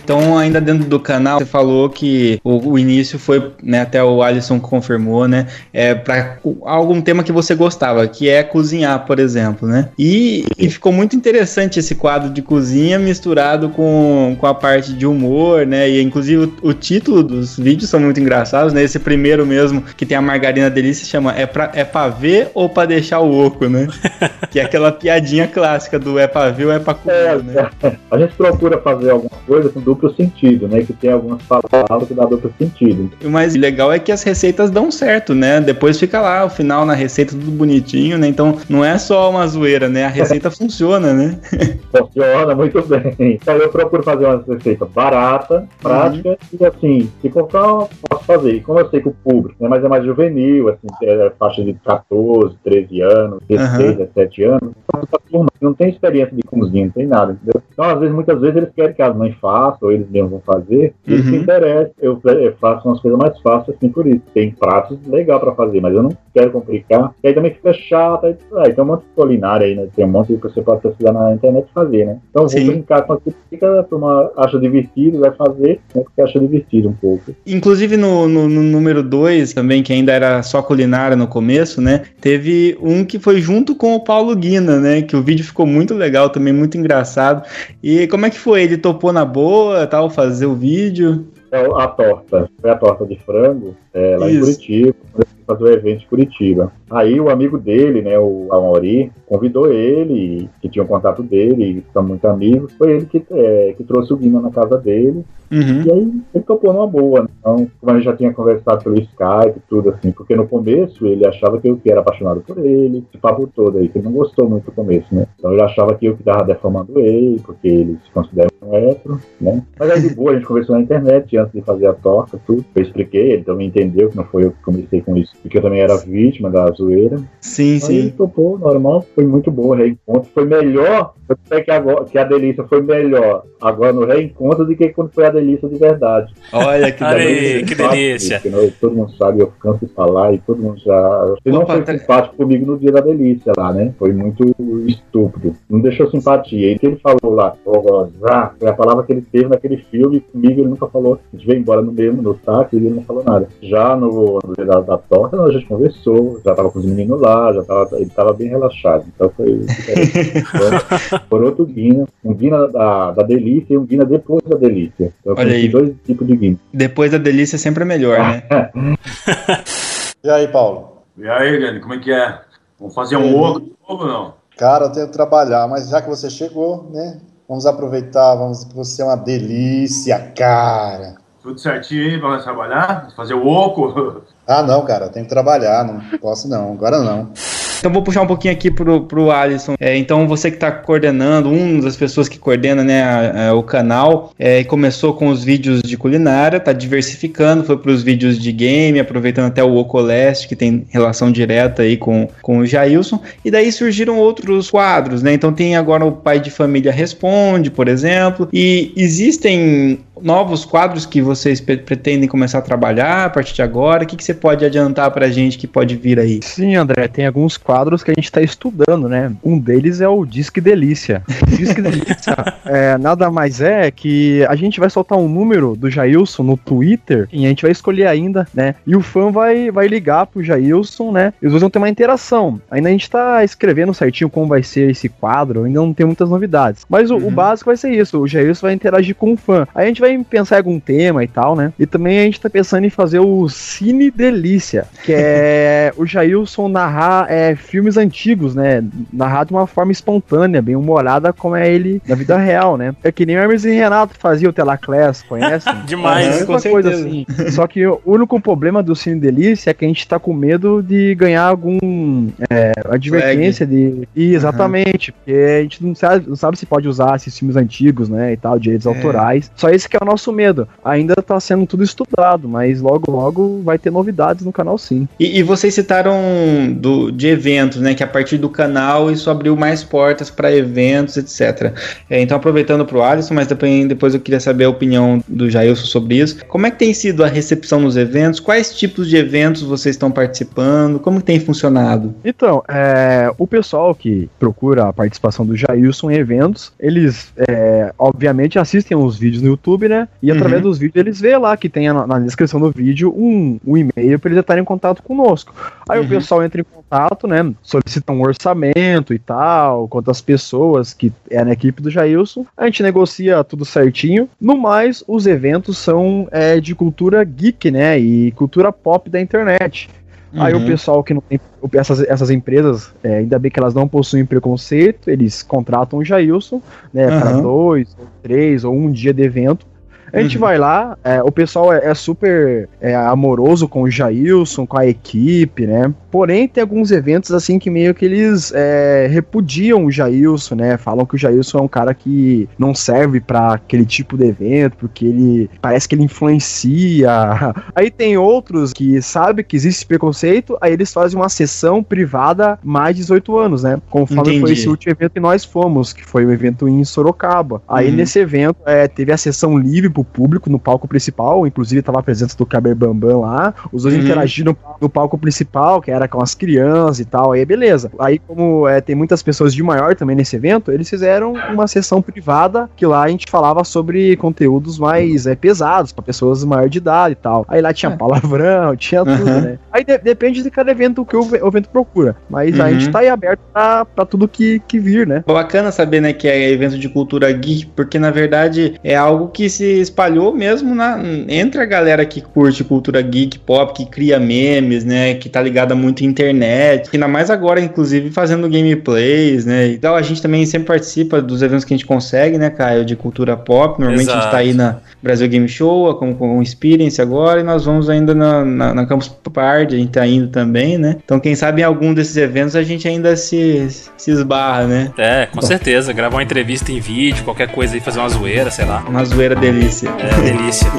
Então, ainda dentro do canal, você falou que o, o início foi, né, até o Alisson confirmou, né, é para algum tema que você gostava, que é cozinhar, por exemplo, né? E, e ficou muito interessante esse quadro de cozinha misturado com, com a parte de humor, né? E inclusive o, o título dos vídeos são muito engraçados, né? Esse primeiro mesmo, que tem a margarina delícia, chama É pra, é pra ver ou pra deixar o oco, né? que é aquela piadinha clássica do é pra ver ou é pra comer, né? A gente procura fazer alguma coisa com duplo sentido, né? Que tem algumas palavras que dá duplo sentido. O mais legal é que as receitas dão certo, né? Depois fica lá o final na receita tudo bonitinho, né? Então não é só uma zoeira, né? A receita funciona, né? Funciona muito bem. Então eu procuro fazer uma receita barata, prática uhum. e assim, se comprar, posso fazer. E como eu sei que o público, né? Mas é mais juvenil, assim, é faixa de 14, 13 anos, 16, uhum. 17 anos. Então, não tem experiência de cozinha, não tem nada, entendeu? Então, às vezes, muitas vezes eles querem que as mães façam, ou eles mesmos vão fazer, e uhum. se interessa, eu, eu, faço umas coisas mais fáceis assim por isso. Tem pratos legal para fazer, mas eu não quero complicar, e aí também fica chato, aí, aí tem um monte de culinária aí, né? Tem um monte que você pode precisar na internet fazer, né? Então vou Sim. brincar com aquilo que a turma acha divertido, vai fazer, né? Porque acha divertido um pouco. Inclusive no, no, no número 2 também, que ainda era só culinária no começo, né? Teve um que foi junto com o Paulo Guina, né? Que o vídeo ficou muito legal também, muito engraçado. E como é que foi? Ele topou na boa, tal, fazer o vídeo? É a torta, foi a torta de frango, é, lá Isso. em Curitiba, fazer o evento em Curitiba. Aí o amigo dele, né, o Amori, convidou ele, que tinha o um contato dele, são muito amigos, foi ele que, é, que trouxe o Guima na casa dele. Uhum. E aí ele topou numa boa. Né? Então, como a gente já tinha conversado pelo Skype e tudo assim, porque no começo ele achava que eu que era apaixonado por ele, esse papo todo aí, que ele não gostou muito do começo, né? Então ele achava que eu que tava deformando ele, porque ele se considera um hétero, né? Mas aí de boa, a gente conversou na internet antes de fazer a torta, tudo. Eu expliquei, ele também entendeu que não foi eu que comecei com isso, porque eu também era vítima da zoeira. Sim, aí sim. Topou, normal, foi muito bom o reencontro. Foi melhor, eu sei que, agora, que a delícia foi melhor agora no reencontro do que quando foi a delícia de verdade. Olha que, delícia. que delícia. Porque, todo mundo sabe, eu canso de falar e todo mundo já. Ele não foi tá... simpático comigo no dia da delícia lá, né? Foi muito estúpido. Não deixou simpatia. E o que ele falou lá, gozar, foi a palavra que ele teve naquele filme. Comigo ele nunca falou. A gente veio embora no mesmo, no táxi, e ele não falou nada. Já no, no dia da, da torta, a gente conversou, já tava com os meninos lá, já tava, ele tava bem relaxado. Então foi. por outro Guina, um Guina da, da delícia e um Guina depois da delícia. Então, Olha aí. dois tipos de Guina. Depois da delícia sempre é melhor, né? e aí, Paulo? E aí, Gani, como é que é? Vamos fazer um ovo de novo ou não? Cara, eu tenho que trabalhar, mas já que você chegou, né? Vamos aproveitar, vamos que você é uma delícia, cara. Tudo certinho aí para trabalhar? Fazer o oco? Ah, não, cara, eu tenho que trabalhar, não posso não, agora não. Então vou puxar um pouquinho aqui pro, pro Alisson. É, então você que está coordenando, uma das pessoas que coordena né, a, a, o canal, é, começou com os vídeos de culinária, tá diversificando, foi para os vídeos de game, aproveitando até o Ocoleste, que tem relação direta aí com, com o Jailson, e daí surgiram outros quadros, né? Então tem agora o Pai de Família Responde, por exemplo, e existem novos quadros que vocês pretendem começar a trabalhar a partir de agora? O que, que você pode adiantar para a gente que pode vir aí? Sim, André, tem alguns quadros que a gente está estudando, né? Um deles é o Disque Delícia. Disque Delícia é, nada mais é que a gente vai soltar um número do Jailson no Twitter e a gente vai escolher ainda, né? E o fã vai, vai ligar pro Jailson, né? E os dois vão ter uma interação. Ainda a gente está escrevendo certinho como vai ser esse quadro, ainda não tem muitas novidades. Mas o, uhum. o básico vai ser isso: o Jailson vai interagir com o fã. Aí a gente vai vai pensar em algum tema e tal, né? E também a gente tá pensando em fazer o Cine Delícia, que é o Jailson narrar é, filmes antigos, né? Narrar de uma forma espontânea, bem humorada, como é ele na vida real, né? É que nem o Hermes e Renato fazia o Telaclass, conhece? Demais, é, com coisa assim. Só que o único problema do Cine Delícia é que a gente tá com medo de ganhar algum é, advertência de. exatamente, uhum. porque a gente não sabe, não sabe se pode usar esses filmes antigos, né? E tal, direitos é. autorais. Só esse que é o nosso medo. Ainda tá sendo tudo estudado, mas logo, logo vai ter novidades no canal sim. E, e vocês citaram do, de eventos, né? Que a partir do canal isso abriu mais portas para eventos, etc. É, então, aproveitando pro Alisson, mas depois, depois eu queria saber a opinião do Jailson sobre isso. Como é que tem sido a recepção nos eventos? Quais tipos de eventos vocês estão participando? Como tem funcionado? Então, é, o pessoal que procura a participação do Jailson em eventos, eles, é, obviamente, assistem os vídeos no YouTube, né? né? E através uhum. dos vídeos eles vê lá que tem na, na descrição do vídeo um, um e-mail para eles estarem em contato conosco. Aí uhum. o pessoal entra em contato, né? Solicita um orçamento e tal, quantas pessoas que é na equipe do Jailson. A gente negocia tudo certinho. No mais, os eventos são é, de cultura geek, né? E cultura pop da internet. Uhum. Aí o uhum. pessoal que não tem. Essas, essas empresas, é, ainda bem que elas não possuem preconceito, eles contratam o Jailson, né, uhum. para dois, ou três, ou um dia de evento, A gente vai lá, é, o pessoal é, é super é, amoroso com o Jailson, com a equipe, né? Porém, tem alguns eventos assim que meio que eles é, repudiam o Jailson, né? Falam que o Jailson é um cara que não serve para aquele tipo de evento, porque ele parece que ele influencia. Aí tem outros que sabem que existe preconceito, aí eles fazem uma sessão privada mais de 18 anos, né? Conforme Entendi. foi esse último evento que nós fomos, que foi o evento em Sorocaba. Aí Uhum. nesse evento é, teve a sessão livre pro público no palco principal, inclusive tava a presença do Caber Bambam lá. Os dois Uhum. interagiram no palco principal, que era com as crianças e tal, aí beleza. Aí, como é, tem muitas pessoas de maior também nesse evento, eles fizeram uma sessão privada que lá a gente falava sobre conteúdos mais é, pesados, pra pessoas maior de idade e tal. Aí lá tinha É. palavrão, tinha tudo, Uhum. né? Aí de- depende de cada evento que o, o evento procura. Mas a Uhum. gente tá aí aberto pra, pra tudo que, que vir, né? Bacana saber, né, que é evento de cultura geek, porque na verdade é algo que se espalhou mesmo na, entre a galera que curte cultura geek, pop, que cria memes, né, que tá ligada muito à internet, ainda mais agora, inclusive, fazendo gameplays, né, então a gente também sempre participa dos eventos que a gente consegue, né, Caio, de cultura pop, normalmente a gente Exato. tá aí na Brasil Game Show, com, com o Experience agora, e nós vamos ainda na, na, na Campus Party, a gente tá indo também, né, então quem sabe em algum desses eventos a gente ainda se, se esbarra, né. É, com certeza. Gravar uma entrevista em vídeo, qualquer coisa aí, fazer uma zoeira, sei lá. Uma zoeira delícia. É, delícia.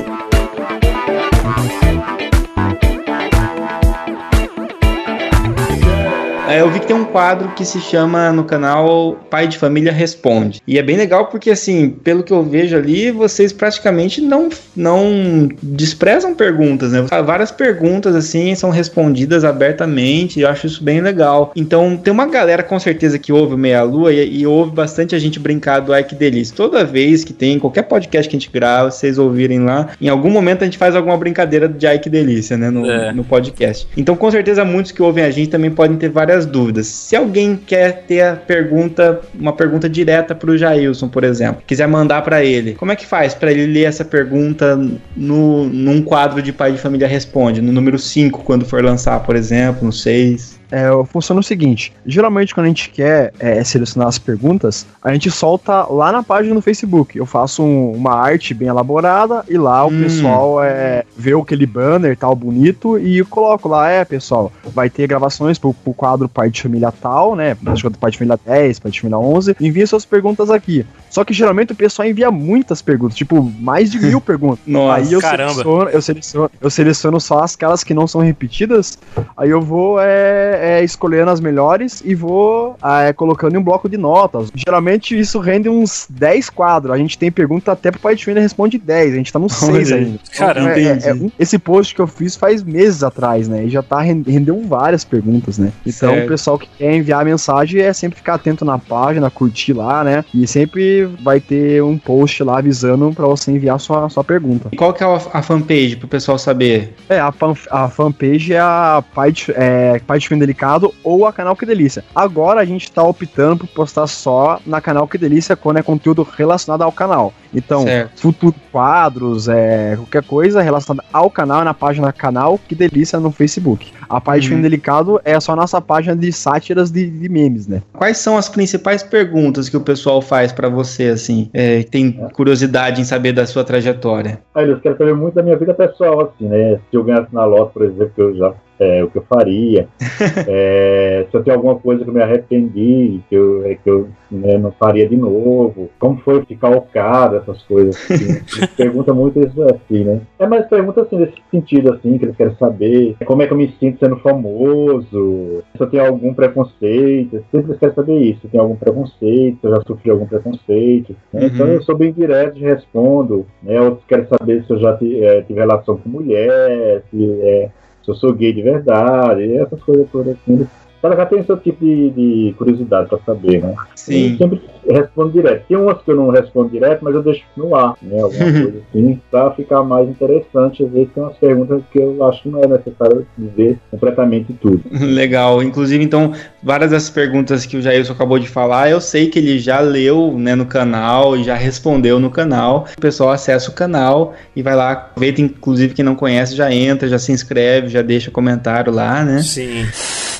Eu vi que tem um quadro que se chama no canal Pai de Família Responde. E é bem legal porque, assim, pelo que eu vejo ali, vocês praticamente não, não desprezam perguntas, né? Várias perguntas, assim, são respondidas abertamente e eu acho isso bem legal. Então, tem uma galera com certeza que ouve o Meia Lua e, e ouve bastante a gente brincar do Ai Que Delícia. Toda vez que tem qualquer podcast que a gente grava, vocês ouvirem lá, em algum momento a gente faz alguma brincadeira de Ai Que Delícia, né? No, É. no podcast. Então, com certeza, muitos que ouvem a gente também podem ter várias dúvidas. Se alguém quer ter a pergunta, uma pergunta direta pro Jailson, por exemplo, quiser mandar pra ele, como é que faz pra ele ler essa pergunta no, num quadro de Pai de Família Responde, no número 5, quando for lançar, por exemplo, no 6? É, funciona o seguinte: geralmente, quando a gente quer é, selecionar as perguntas, a gente solta lá na página do Facebook. Eu faço um- uma arte bem elaborada e lá o Hum. pessoal é, vê aquele banner tal bonito e eu coloco lá, é, pessoal, vai ter gravações pro, pro quadro Pai de Família tal, né? Acho que é Pai de Família 10, Pai de Família 11. Envie suas perguntas aqui. Só que geralmente o pessoal envia muitas perguntas, tipo, mais de mil perguntas. Nossa, Aí eu caramba. seleciono, eu seleciono, eu seleciono só aquelas que não são repetidas. Aí eu vou é, é, escolhendo as melhores e vou é, colocando em um bloco de notas. Geralmente isso rende uns 10 quadros. A gente tem pergunta até pro Família responde 10. A gente tá no 6 Olha aí. ainda. Caramba, É, é, um- esse post que eu fiz faz meses atrás, né? E já tá ren- rendeu várias perguntas, né? Então Certo. o pessoal que quer enviar mensagem é sempre ficar atento na página, curtir lá, né? E sempre vai ter um post lá avisando pra você enviar sua, sua pergunta. E Qual que é a, fanpage pro pessoal saber? É, a, fan, a fanpage é a de, é, Delicado ou a Canal Que Delícia. Agora a gente tá optando por postar só na Canal Que Delícia quando é conteúdo relacionado ao canal. Então, Certo. futuro quadros, é, qualquer coisa relacionada ao canal é na página Canal Que Delícia no Facebook. A de Uhum. Delicado é só a nossa página de sátiras de, de memes, né? Quais são as principais perguntas que o pessoal faz pra você, assim, é, tem curiosidade em saber da sua trajetória? Aí eles querem saber muito da minha vida pessoal, assim, né? Se eu ganhasse na loto, por exemplo, que eu já é, o que eu faria. É, se eu tenho alguma coisa que eu me arrependi, que eu, é, que eu né, não faria de novo. Como foi ficar ocado, essas coisas. Assim. Eles perguntam muito isso assim, né? É mais pergunta assim, nesse sentido, assim, que eles querem saber como é que eu me sinto sendo famoso, se eu tenho algum preconceito. Sempre eles querem saber isso. Se eu tenho algum preconceito, se eu já sofri algum preconceito. né? Uhum. Então eu sou bem direto e respondo. Né? Outros querem saber se eu já ti- eh, tive relação com mulher, se, eh, se eu sou gay de verdade, essas coisas todas assim. Cada já tem seu tipo de, de curiosidade para saber, né? Sim. Eu sempre respondo direto. Tem umas que eu não respondo direto, mas eu deixo no ar, né? Alguma coisa assim, para ficar mais interessante. Às vezes tem umas perguntas que eu acho que não é necessário dizer completamente tudo. Legal. Inclusive, então, várias das perguntas que o Jailson acabou de falar, eu sei que ele já leu né, no canal e já respondeu no canal. O pessoal acessa o canal e vai lá, aproveita, inclusive, quem não conhece, já entra, já se inscreve, já deixa comentário lá, né? Sim.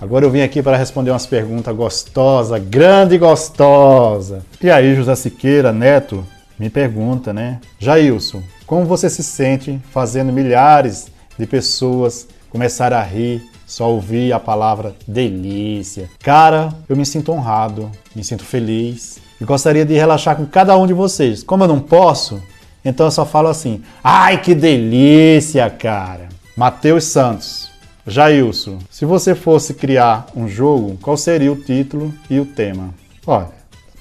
Agora eu vim aqui para responder umas perguntas gostosas, grande e gostosa. E aí, José Siqueira Neto me pergunta, né? Jailson, Como você se sente fazendo milhares de pessoas começar a rir só ouvir a palavra delícia? Cara, eu me sinto honrado, me sinto feliz e gostaria de relaxar com cada um de vocês. Como eu não posso, então eu só falo assim: ai que delícia, cara! Matheus Santos. Jailson, se você fosse criar um jogo, qual seria o título e o tema? Olha,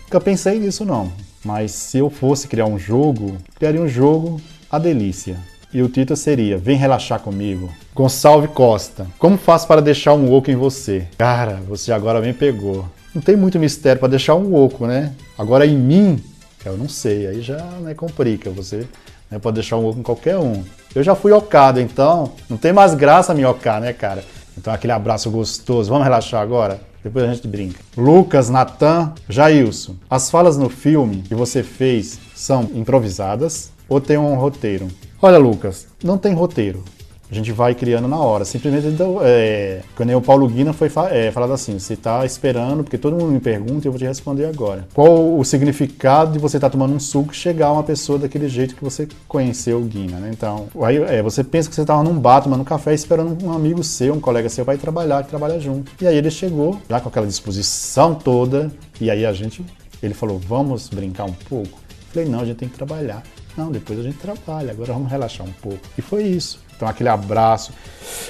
nunca pensei nisso não, mas se eu fosse criar um jogo, criaria um jogo A Delícia. E o título seria Vem relaxar comigo. Gonçalves Costa, como faço para deixar um oco em você? Cara, você agora me pegou. Não tem muito mistério para deixar um oco, né? Agora em mim, eu não sei, aí já né, complica. Você né, pode deixar um oco em qualquer um. Eu já fui ocado, então não tem mais graça me ocar, né, cara? Então aquele abraço gostoso. Vamos relaxar agora? Depois a gente brinca. Lucas, Natan, Jailson. As falas no filme que você fez são improvisadas ou tem um roteiro? Olha, Lucas, não tem roteiro. A gente vai criando na hora. Simplesmente, então, é, quando o Paulo Guina foi é, falado assim: você está esperando, porque todo mundo me pergunta e eu vou te responder agora. Qual o significado de você estar tá tomando um suco e chegar uma pessoa daquele jeito que você conheceu o Guina, né? Então, aí é, você pensa que você estava num bar tomando um café esperando um amigo seu, um colega seu, vai trabalhar, que trabalha junto. E aí ele chegou, já com aquela disposição toda, e aí a gente, ele falou: vamos brincar um pouco? Eu falei: não, a gente tem que trabalhar. Não, depois a gente trabalha, agora vamos relaxar um pouco. E foi isso. Então, aquele abraço.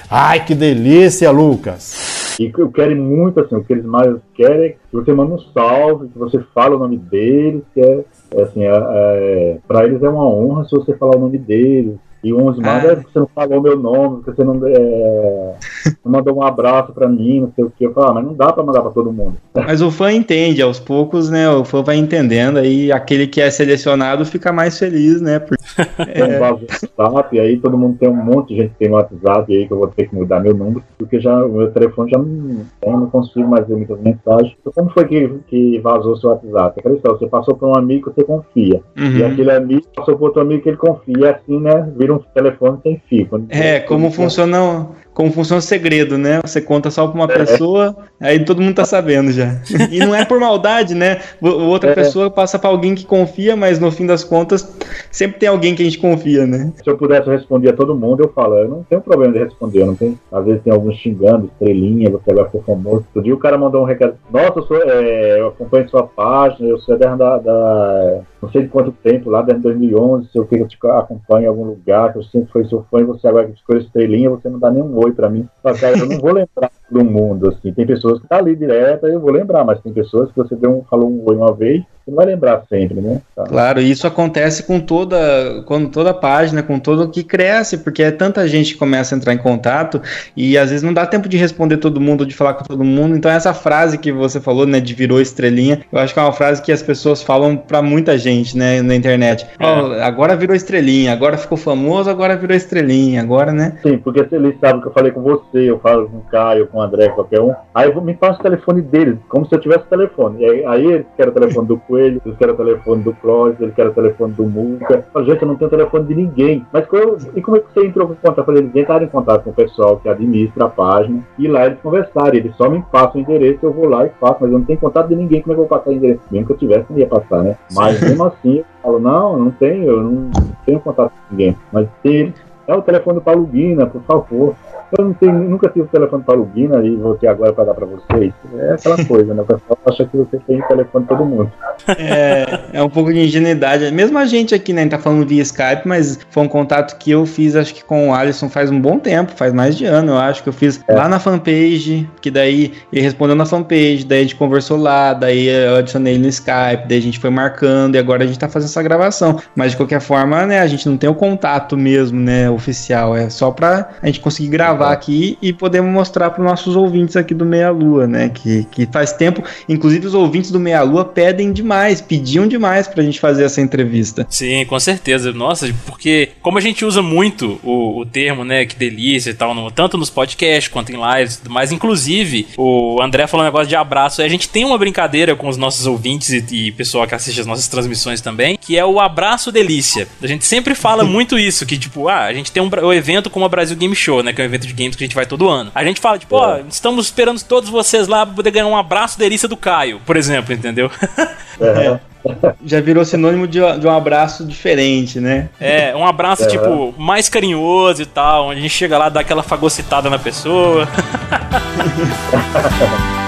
Ai, que delícia, Lucas! E eu quero muito, assim, o que eles mais querem é que você manda um salve, que você fala o nome deles, que é, é assim, é, é, para eles é uma honra se você falar o nome deles, e uns mandam, ah. você não falou meu nome, você não, é, não mandou um abraço pra mim, não sei o que. Eu falo, ah, mas não dá pra mandar pra todo mundo. Mas o fã entende, aos poucos, né? O fã vai entendendo, aí aquele que é selecionado fica mais feliz, né? Porque, é... WhatsApp, e aí todo mundo tem um monte de gente que tem no WhatsApp, e aí que eu vou ter que mudar meu número, porque já o meu telefone já não, eu não consigo mais ver muitas mensagens. Então, como foi que, que vazou seu WhatsApp? Aquela história, você passou por um amigo que você confia, uhum. e aquele amigo passou por outro amigo que ele confia, e assim, né? Vira um telefone sem fio. É, como funciona como funciona o segredo, né? Você conta só pra uma é. pessoa, aí todo mundo tá sabendo já. E não é por maldade, né? Outra é. pessoa passa pra alguém que confia, mas no fim das contas, sempre tem alguém que a gente confia, né? Se eu pudesse responder a todo mundo, eu falo, eu não tenho problema de responder, não tem. Às vezes tem alguns xingando, estrelinha, você agora ficou famoso. Outro dia o cara mandou um recado, nossa, eu, sou, é, eu acompanho sua página, eu sou da, da, não sei de quanto tempo, lá desde 2011, se eu que eu te acompanho em algum lugar, que eu sempre fui seu fã e você agora que ficou estrelinha, você não dá nenhum oi pra mim. Mas, cara, eu não vou lembrar do mundo, assim. Tem pessoas que tá ali direto, eu vou lembrar, mas tem pessoas que você deu um, falou um oi uma vez, você não vai lembrar sempre, né? Tá. Claro, isso acontece com toda, com toda página, com todo que cresce, porque é tanta gente que começa a entrar em contato e às vezes não dá tempo de responder todo mundo, de falar com todo mundo. Então essa frase que você falou, né, de virou estrelinha, eu acho que é uma frase que as pessoas falam para muita gente, né, na internet. É. Oh, agora virou estrelinha, agora ficou famoso, agora virou estrelinha, agora, né? Sim, porque se ele sabe que eu falei com você, eu falo com o Caio, com o André, qualquer um, aí me passa o telefone deles, como se eu tivesse o telefone. E aí, aí eles querem o telefone do Coelho, eles querem o telefone do Clóvis, eles querem o telefone do Muca. Falo, gente, eu não tenho telefone de ninguém. Mas eu, e como é que você entrou em contato? Eu falei, eles entraram em contato com o pessoal que administra a página e lá eles conversaram. Eles só me passam o endereço, eu vou lá e faço, mas eu não tenho contato de ninguém. Como é que eu vou passar o endereço? Mesmo que eu tivesse, não ia passar, né? Mas mesmo assim, eu falo, não, não tenho, eu não tenho contato com ninguém. Mas se eles é o telefone do Paulo Guina, por favor. Eu não tenho, nunca tive o telefone do Paulo Guina e vou ter agora para dar para vocês. É aquela coisa, né? O pessoal acha que você tem o telefone de todo mundo. É, é um pouco de ingenuidade. Mesmo a gente aqui, né? A gente tá falando via Skype, mas foi um contato que eu fiz, acho que com o Alisson faz um bom tempo, faz mais de ano, eu acho que eu fiz é. lá na fanpage, que daí ele respondeu na fanpage, daí a gente conversou lá, daí eu adicionei ele no Skype, daí a gente foi marcando e agora a gente tá fazendo essa gravação. Mas de qualquer forma, né? A gente não tem o contato mesmo, né? oficial, é só para a gente conseguir gravar aqui e poder mostrar para nossos ouvintes aqui do Meia Lua, né? Que, que faz tempo, inclusive os ouvintes do Meia Lua pedem demais, pediam demais para a gente fazer essa entrevista. Sim, com certeza. Nossa, porque como a gente usa muito o, o termo, né? Que delícia e tal, no, tanto nos podcasts quanto em lives, mas inclusive o André falou um negócio de abraço. A gente tem uma brincadeira com os nossos ouvintes e, e pessoal que assiste as nossas transmissões também, que é o abraço delícia. A gente sempre fala muito isso, que tipo, ah, a gente gente tem um, um evento como a Brasil Game Show, né? Que é um evento de games que a gente vai todo ano. A gente fala, tipo, ó, é. oh, estamos esperando todos vocês lá pra poder ganhar um abraço delícia do Caio, por exemplo, entendeu? É. Já virou sinônimo de, de um abraço diferente, né? É, um abraço, É. tipo, mais carinhoso e tal, onde a gente chega lá, dá aquela fagocitada na pessoa.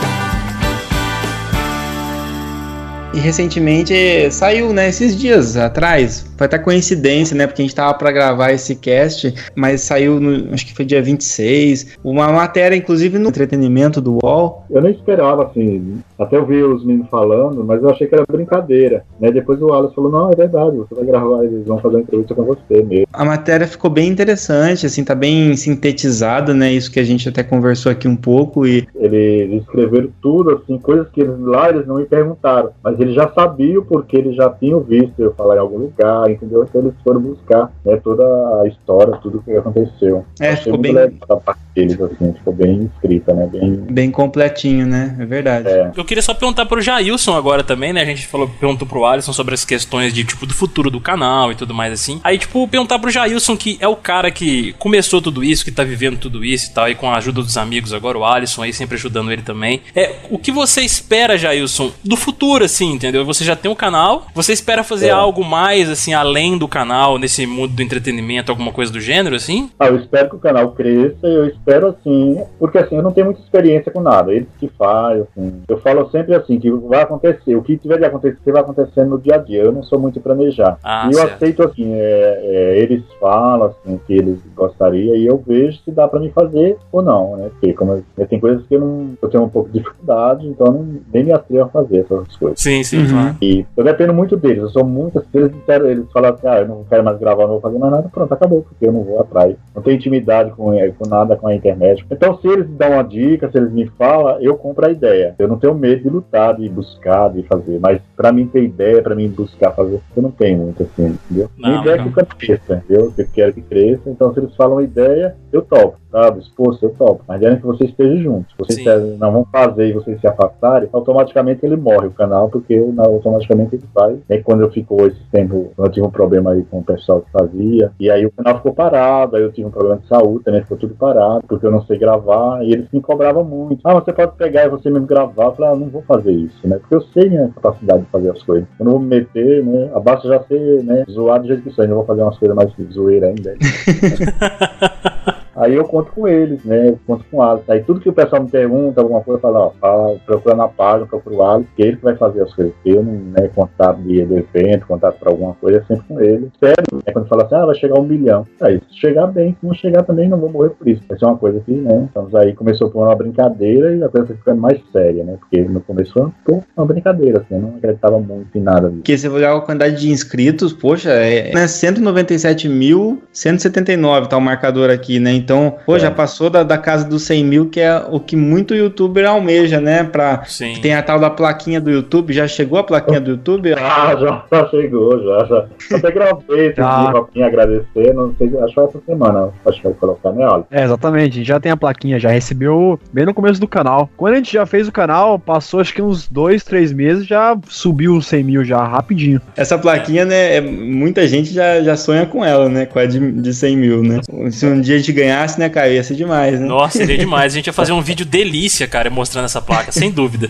E recentemente saiu, né, esses dias atrás. Foi até coincidência, né, porque a gente tava pra gravar esse cast, mas saiu, no, acho que foi dia 26, uma matéria, inclusive, no entretenimento do UOL. Eu nem esperava, assim, até eu vi os meninos falando, mas eu achei que era brincadeira, né? Depois o Alex falou, não, é verdade, você vai gravar, eles vão fazer uma entrevista com você mesmo. A matéria ficou bem interessante, assim, tá bem sintetizada, né, isso que a gente até conversou aqui um pouco e Eles escreveram tudo, assim, coisas que eles, lá eles não me perguntaram, mas eles já sabiam porque eles já tinham visto eu falar em algum lugar, entendeu? Então eles foram buscar, né, toda a história, tudo o que aconteceu. É, Achei ficou bem- da parte deles, assim, ficou bem escrita, né, bem... bem completinho, né, é verdade. É, Eu queria só perguntar pro Jailson agora também, né? A gente falou, perguntou pro Alisson sobre as questões de, tipo, do futuro do canal e tudo mais assim. Aí, tipo, perguntar pro Jailson, que é o cara que começou tudo isso, que tá vivendo tudo isso e tal, e com a ajuda dos amigos agora, o Alisson aí sempre ajudando ele também. É, o que você espera, Jailson, do futuro, assim, entendeu? Você já tem um canal, você espera fazer É. algo mais, assim, além do canal, nesse mundo do entretenimento, alguma coisa do gênero, assim? Ah, eu espero que o canal cresça, eu espero assim, porque assim, eu não tenho muita experiência com nada, eles que fazem, assim. Eu falo sempre assim, que vai acontecer, o que tiver de acontecer vai acontecer no dia a dia, eu não sou muito planejar. Ah, e eu certo. aceito assim, é, é, eles falam assim, o que eles gostariam e eu vejo se dá pra mim fazer ou não, né? Porque como eu, tem coisas que eu não, eu tenho um pouco de dificuldade, então eu não, nem me atrevo a fazer essas coisas. Sim, sim, Uhum. claro. E eu dependo muito deles, eu sou muito. Se eles disseram, eles falaram assim, ah, eu não quero mais gravar, não vou fazer mais nada, pronto, acabou, porque eu não vou atrás. Não tenho intimidade com, eh, com nada com a internet. Então, se eles dão uma dica, se eles me falam, eu compro a ideia. Eu não tenho medo de lutar, de buscar, de fazer. Mas pra mim ter ideia, pra mim buscar fazer, eu não tenho muito assim, entendeu? Não, Minha ideia é não. que o canal cresça, entendeu? Eu quero que cresça, então se eles falam ideia, eu topo, sabe? Esforço, eu topo. Mas é que você esteja junto. Se vocês Sim. não vão fazer e vocês se afastarem, automaticamente ele morre o canal, porque eu, automaticamente ele vai. E quando eu ficou esse tempo, eu tive um problema aí com o pessoal que fazia, e aí o canal ficou parado, aí eu tive um problema de saúde também, ficou tudo parado, porque eu não sei gravar, e eles me cobravam muito. Ah, você pode pegar e você mesmo gravar. Eu falei, ah, não vou fazer isso, né? Porque eu sei minha capacidade de fazer as coisas. Eu não vou me meter, né? Abaixo já ser, né, zoado do jeito que ainda vou fazer umas coisas mais zoeira ainda. Aí eu conto com eles, né? Eu conto com o Alex. Aí tudo que o pessoal me pergunta, alguma coisa, eu falo, ó, fala, procura na página, procura o Alex, que ele que vai fazer as coisas. Eu não, né, contato de, do evento, contato pra alguma coisa, é sempre com ele. Espero, né? Quando fala assim, ah, vai chegar um milhão. Aí, se chegar bem, se não chegar também, não vou morrer por isso. Vai ser uma coisa que, né? Estamos aí, começou por uma brincadeira e a coisa foi ficando mais séria, né? Porque no começo foi uma brincadeira, assim, eu não acreditava muito em nada disso. Porque se olhar a quantidade de inscritos, poxa, é né, 197.179 tá o marcador aqui, né? Então, pô, É. já passou da, da casa dos 100 mil, que é o que muito youtuber almeja, né? Pra, Sim. tem a tal da plaquinha do YouTube, já chegou a plaquinha do YouTube? Ah, já, já chegou, já, já. Até gravei esse dia pra agradecer, não sei, acho que essa semana, acho que vai colocar, né, olha. É, exatamente, a gente já tem a plaquinha, já recebeu bem no começo do canal. Quando a gente já fez o canal, passou acho que uns dois, três meses, já subiu os 100 mil já, rapidinho. Essa plaquinha, né? é- muita gente já, já sonha com ela, né? Com a de, de 100 mil, né? Se um dia a gente ganhasse, né, Caio? Ia ser demais, né? Nossa, seria demais. A gente ia fazer um vídeo delícia, cara, mostrando essa placa, sem dúvida.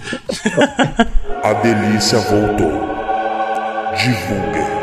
A delícia voltou. Divulgue.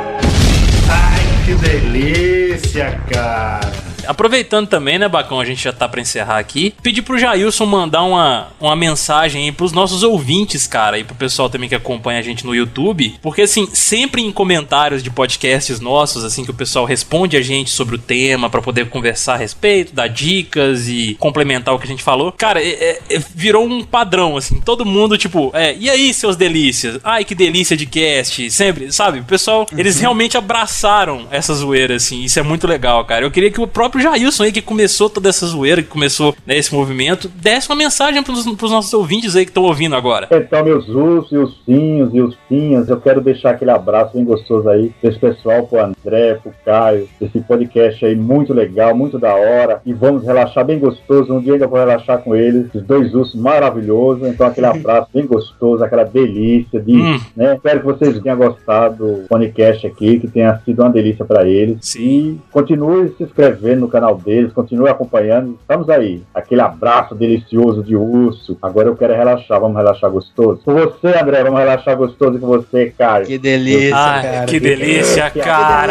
Que delícia, cara. Aproveitando também, né, Bacão, a gente já tá pra encerrar aqui. Pedir pro Jailson mandar uma, uma mensagem aí pros nossos ouvintes, cara, e pro pessoal também que acompanha a gente no YouTube. Porque, assim, sempre em comentários de podcasts nossos, assim, que o pessoal responde a gente sobre o tema pra poder conversar a respeito, dar dicas e complementar o que a gente falou. Cara, é- é- é- virou um padrão, assim. Todo mundo, tipo, é, e aí, seus delícias? Ai, que delícia de cast. Sempre, sabe? O pessoal, eles realmente abraçaram essa zoeira, assim. Isso é muito legal, cara. Eu queria que o próprio Jailson aí, que começou toda essa zoeira, que começou né, esse movimento, desse uma mensagem pros, pros nossos ouvintes aí que estão ouvindo agora. Então, meus ursos e ursinhos e ursinhas, eu quero deixar aquele abraço bem gostoso aí desse pessoal, pro André, pro Caio, esse podcast aí muito legal, muito da hora. E vamos relaxar bem gostoso. Um dia ainda vou relaxar com eles, esses dois ursos maravilhosos. Então, aquele abraço bem gostoso, aquela delícia de. Hum. Né? Espero que vocês tenham gostado do podcast aqui, que tenha sido uma delícia para eles. Sim. E continue se inscrevendo no canal deles, continue acompanhando. Estamos aí. Aquele abraço delicioso de urso. Agora eu quero relaxar, vamos relaxar gostoso. Com você, André, vamos relaxar gostoso com você, Caio. Que delícia, Ai, cara. que delícia, que cara!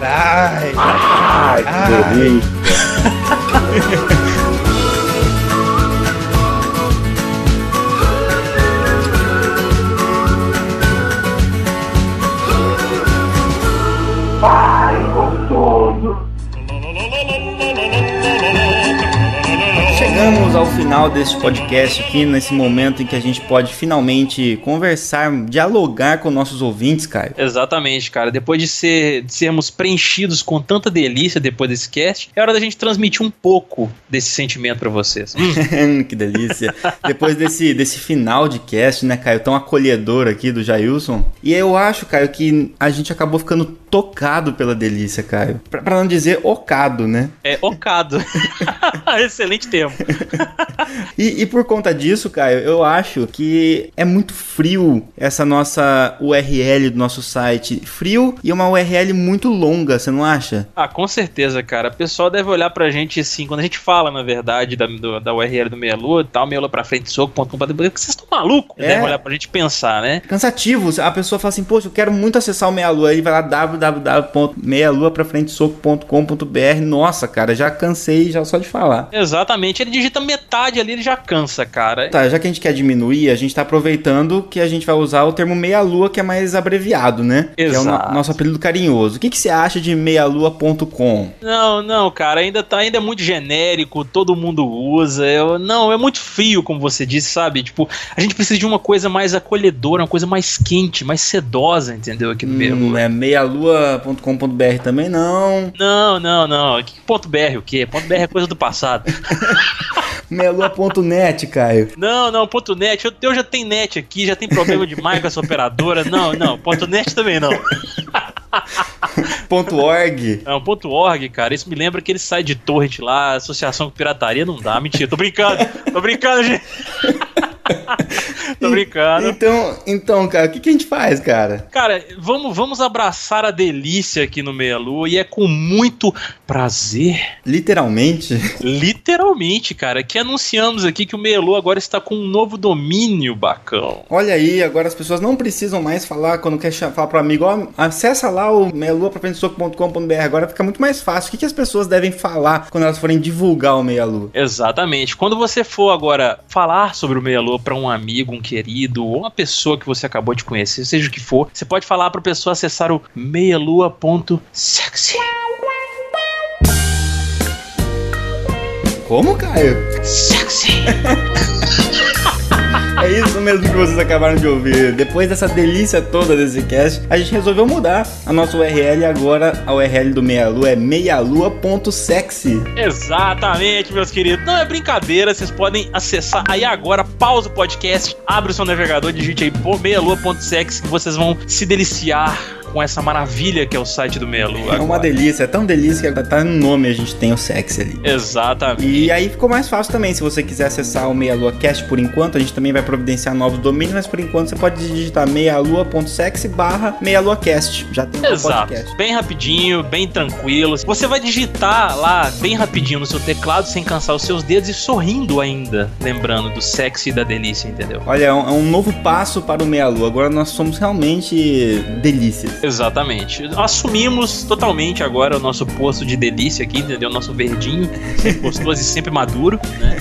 Caralho. Ai, que delícia. Ao final deste podcast aqui, nesse momento em que a gente pode finalmente conversar, dialogar com nossos ouvintes, Caio. Exatamente, cara. Depois de, ser, de sermos preenchidos com tanta delícia depois desse cast, é hora da gente transmitir um pouco desse sentimento pra vocês. Que delícia. Depois desse, desse final de cast, né, Caio, tão acolhedor aqui do Jailson. E eu acho, Caio, que a gente acabou ficando tocado pela delícia, Caio. Pra, pra não dizer ocado, né? é ocado. Excelente termo. E, e por conta disso, Caio, eu acho que é muito frio essa nossa URL do nosso site. Frio e uma URL muito longa, você não acha? Ah, com certeza, cara. O pessoal deve olhar pra gente assim, quando a gente fala, na verdade, da, do- da URL do Meia Lua e tal, meia lua pra frente, soco.com.br, vocês estão malucos? É. Deve olhar pra gente pensar, né? Cansativo, a pessoa fala assim, poxa, eu quero muito acessar o Meia Lua, aí vai lá www.meialuaprafrentesoco.com.br. Nossa, cara, já cansei já só de falar. Exatamente. Ele digita metade ali, ele já cansa, cara. Tá, já que a gente quer diminuir, a gente tá aproveitando que a gente vai usar o termo meia-lua, que é mais abreviado, né? Que é o no- Exato. nosso apelido carinhoso. O que, que você acha de meialua.com? Não, não, cara, ainda tá ainda é muito genérico, todo mundo usa. Eu, não, é muito frio, como você disse, sabe? Tipo, a gente precisa de uma coisa mais acolhedora, uma coisa mais quente, mais sedosa, entendeu? Aqui no Hum, Lua. é meialua.com.br também não. Não, não, não. Que ponto BR o quê? Ponto BR é coisa do passado. Meialua.net, Caio. não, não, ponto net. Eu, eu já tenho net aqui, já tem problema demais com essa operadora. Não, não, ponto net também não. Ponto .org. Não, ponto org, cara, isso me lembra aquele site de torrent lá, associação com pirataria, não dá, mentira, tô brincando, tô brincando, gente. tô brincando. Então, então, cara, o que, que a gente faz, cara? Cara, vamos, vamos abraçar a delícia aqui no Meia Lua e é com muito prazer, Literalmente. literalmente, cara, que anunciamos aqui que o Meia Lua agora está com um novo domínio bacão. Olha aí, agora as pessoas não precisam mais falar quando quer falar pro amigo, ó, acessa lá o meialua.com.br. Agora fica muito mais fácil. O que, que as pessoas devem falar quando elas forem divulgar o Meia Lua? Exatamente. Quando você for agora falar sobre o Meia Lua para um amigo, um querido, ou uma pessoa que você acabou de conhecer, seja o que for, você pode falar para a pessoa acessar o meialua.sexy. Como, Caio? Sexy. É isso mesmo que vocês acabaram de ouvir. Depois dessa delícia toda desse cast, a gente resolveu mudar a nossa URL. Agora a URL do Meia Lua é meialua.sexy. Exatamente, meus queridos. Não é brincadeira, vocês podem acessar aí agora, pausa o podcast, abre o seu navegador, digite aí meialua.sexy, que vocês vão se deliciar com essa maravilha que é o site do Meia Lua. É uma agora. delícia, é tão delícia que tá no nome, a gente tem o sexy ali. Exatamente. E aí ficou mais fácil também, se você quiser acessar o Meia Lua Cast por enquanto, a gente também vai providenciar novos domínios, mas por enquanto você pode digitar meialua.sexy barra meialuacast. Já tem um Exato. podcast. Bem rapidinho, bem tranquilo. Você vai digitar lá bem rapidinho no seu teclado, sem cansar os seus dedos e sorrindo ainda, lembrando do sexy e da delícia, entendeu? Olha, é um, é um novo passo para o Meia Lua. Agora nós somos realmente delícias. Exatamente. Assumimos totalmente agora o nosso posto de delícia aqui, entendeu? Nosso verdinho, sempre gostoso e sempre maduro, né?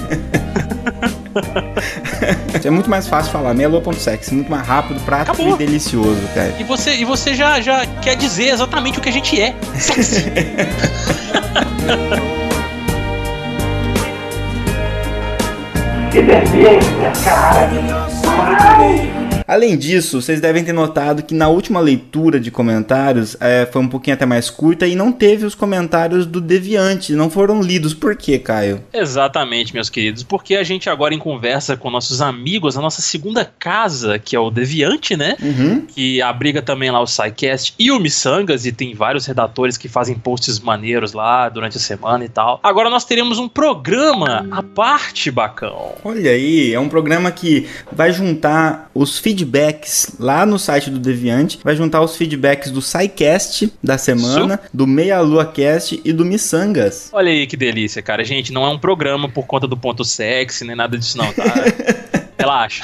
É muito mais fácil falar meialua.sexy, muito mais rápido, prático Acabou. e delicioso, cara. E você, e você já, já quer dizer exatamente o que a gente é. Sexy. Além disso, vocês devem ter notado que na última leitura de comentários é, foi um pouquinho até mais curta e não teve os comentários do Deviante, não foram lidos. Por quê, Caio? Exatamente, meus queridos, porque a gente agora em conversa com nossos amigos, a nossa segunda casa, que é o Deviante, né? Uhum. Que abriga também lá o SciCast e o Missangas, e tem vários redatores que fazem posts maneiros lá durante a semana e tal. Agora nós teremos um programa à parte, bacão. Olha aí, é um programa que vai juntar os feedbacks feedbacks lá no site do Deviante. Vai juntar os feedbacks do SciCast da semana, do Meia Lua Cast e do Missangas. Olha aí que delícia, cara. Gente, não é um programa por conta do ponto sexy, nem nada disso não, tá? Relaxa.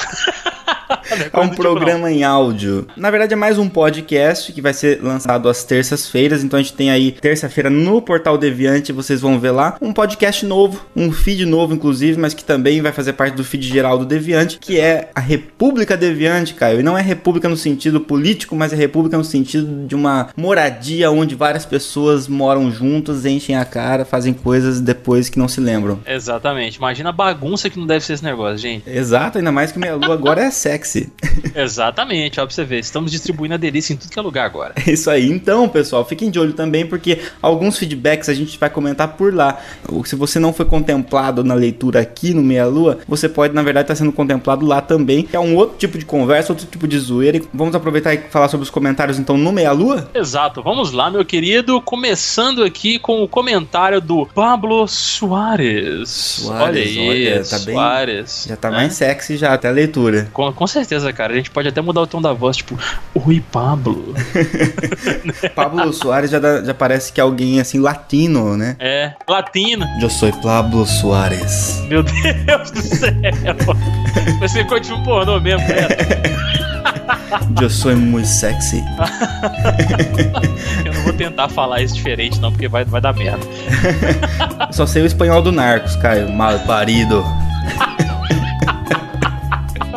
É um programa em áudio. Na verdade, é mais um podcast que vai ser lançado às terças-feiras. Então a gente tem aí terça-feira no Portal Deviante, vocês vão ver lá um podcast novo, um feed novo, inclusive, mas que também vai fazer parte do feed geral do Deviante, que é a República Deviante, Caio. E não é república no sentido político, mas é república no sentido de uma moradia onde várias pessoas moram juntas, enchem a cara, fazem coisas depois que não se lembram. Exatamente. Imagina a bagunça que não deve ser esse negócio, gente. Exato, ainda mais que Meia Lua agora é sexy. Exatamente, ó, pra você ver. Estamos distribuindo a delícia em tudo que é lugar agora. É isso aí. Então, pessoal, fiquem de olho também, porque alguns feedbacks a gente vai comentar por lá. Se você não foi contemplado na leitura aqui no Meia Lua, você pode, na verdade, estar sendo contemplado lá também, é um outro tipo de conversa, outro tipo de zoeira. E vamos aproveitar e falar sobre os comentários, então, no Meia Lua? Exato, vamos lá, meu querido. Começando aqui com o comentário do Pablo Soares. Soares, olha aí, olha, tá bem- Soares. Já tá né? mais sexy já, até a leitura. Com, com certeza, cara. A gente pode até mudar o tom da voz, tipo, Oi, Pablo. Pablo Soares já, dá- já parece que é alguém assim latino, né? É, latino. Eu sou Pablo Soares. Meu Deus do céu. Você continua um pornô mesmo, né? Eu sou muito sexy. Eu não vou tentar falar isso diferente, não, porque vai, vai dar merda. Só sei o espanhol do Narcos, Caio. Mal parido.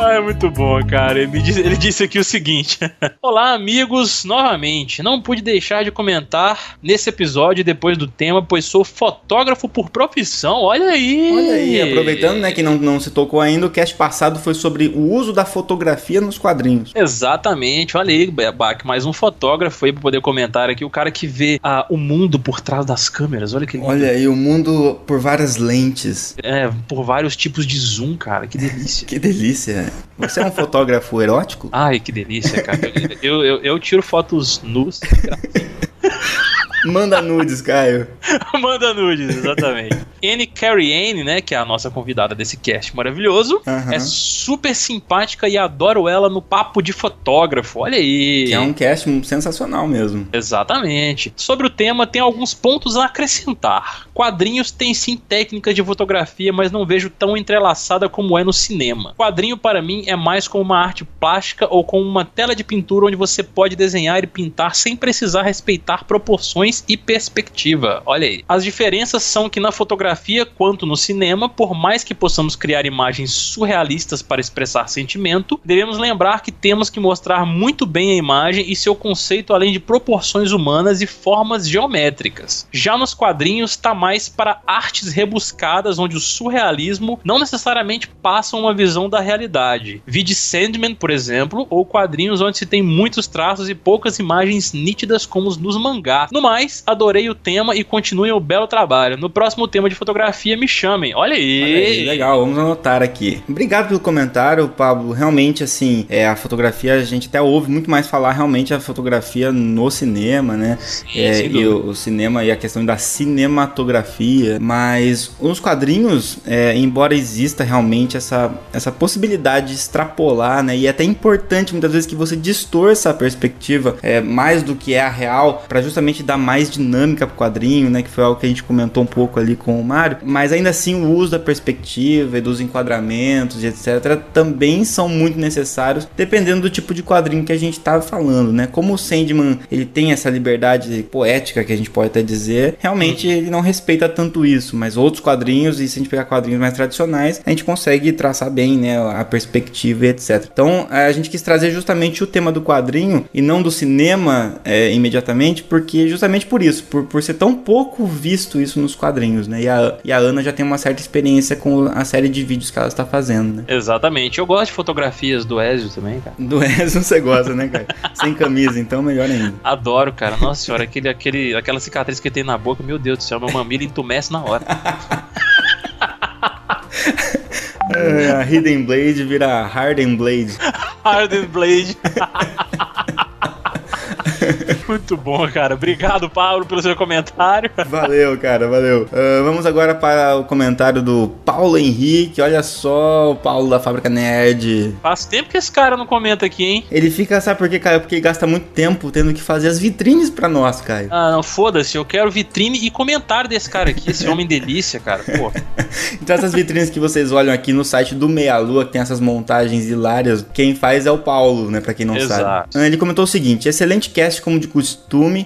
Ah, é muito bom, cara. Ele, disse, ele disse aqui o seguinte: Olá, amigos, novamente. Não pude deixar de comentar nesse episódio depois do tema, pois sou fotógrafo por profissão. Olha aí. Olha aí, aproveitando, né, que não, não se tocou ainda, o cast passado foi sobre o uso da fotografia nos quadrinhos. Exatamente, olha aí, Bach, mais um fotógrafo aí pra poder comentar aqui, o cara que vê ah, o mundo por trás das câmeras, olha que lindo. Olha aí, o mundo por várias lentes. É, por vários tipos de zoom, cara, que delícia. Que delícia. Você é um fotógrafo erótico? Ai, que delícia, cara. Eu, eu, eu tiro fotos nus. Manda nudes, Caio. Manda nudes, exatamente. Anne Carrie Anne, né, que é a nossa convidada desse cast maravilhoso, é super simpática e adoro ela no papo de fotógrafo. Olha aí. Que é um cast sensacional mesmo. Exatamente. Sobre o tema, tem alguns pontos a acrescentar. Quadrinhos têm sim técnicas de fotografia, mas não vejo tão entrelaçada como é no cinema. Quadrinho, para mim, é mais como uma arte plástica ou como uma tela de pintura onde você pode desenhar e pintar sem precisar respeitar proporções e perspectiva. Olha aí. As diferenças são que na fotografia, quanto no cinema, por mais que possamos criar imagens surrealistas para expressar sentimento, devemos lembrar que temos que mostrar muito bem a imagem e seu conceito além de proporções humanas e formas geométricas. Já nos quadrinhos está mais para artes rebuscadas onde o surrealismo não necessariamente passa uma visão da realidade. Vide Sandman, por exemplo, ou quadrinhos onde se tem muitos traços e poucas imagens nítidas como os nos mangás. No mais, adorei o tema e continuem o belo trabalho. No próximo tema de fotografia me chamem. Olha aí. Olha aí, legal, vamos anotar aqui. Obrigado pelo comentário, Pablo. Realmente, assim, é, a fotografia, a gente até ouve muito mais falar realmente a fotografia no cinema, né? É, sem e o, o cinema e a questão da cinematografia. Mas os quadrinhos, é, embora exista realmente essa, essa possibilidade de extrapolar, né? E é até importante muitas vezes que você distorça a perspectiva é, mais do que é a real, para justamente dar mais dinâmica pro quadrinho, né? Que foi algo que a gente comentou um pouco ali com o Mário. Mas ainda assim, o uso da perspectiva e dos enquadramentos e etc. também são muito necessários, dependendo do tipo de quadrinho que a gente tá falando, né? Como o Sandman ele tem essa liberdade poética que a gente pode até dizer, realmente ele não respeita tanto isso, mas outros quadrinhos, e se a gente pegar quadrinhos mais tradicionais, a gente consegue traçar bem, né, a perspectiva e etc. Então, a gente quis trazer justamente o tema do quadrinho e não do cinema é, imediatamente, porque justamente por isso, por, por ser tão pouco visto isso nos quadrinhos, né? E a, e a Ana já tem uma certa experiência com a série de vídeos que ela está fazendo, né? Exatamente. Eu gosto de fotografias do Ezio também, cara. Do Ezio você gosta, né, cara? Sem camisa, então melhor ainda. Adoro, cara. Nossa senhora, aquele, aquele, aquela cicatriz que tem na boca, meu Deus do céu, meu mamilo entumece na hora. É, a Hidden Blade vira Harden Blade. Hardened Blade. Muito bom, cara. Obrigado, Paulo, pelo seu comentário. Valeu, cara, valeu. Uh, vamos agora para o comentário do Paulo Henrique. Olha só, o Paulo da Fábrica Nerd. Faz tempo que esse cara não comenta aqui, hein? Ele fica, sabe por quê, Caio? Porque ele gasta muito tempo tendo que fazer as vitrines pra nós, Caio. Ah, não, foda-se. Eu quero vitrine e comentário desse cara aqui, esse homem delícia, cara. Pô. Então essas vitrines que vocês olham aqui no site do Meia Lua, que tem essas montagens hilárias, quem faz é o Paulo, né? Pra quem não Exato. sabe. Ele comentou o seguinte: excelente cast como de costume,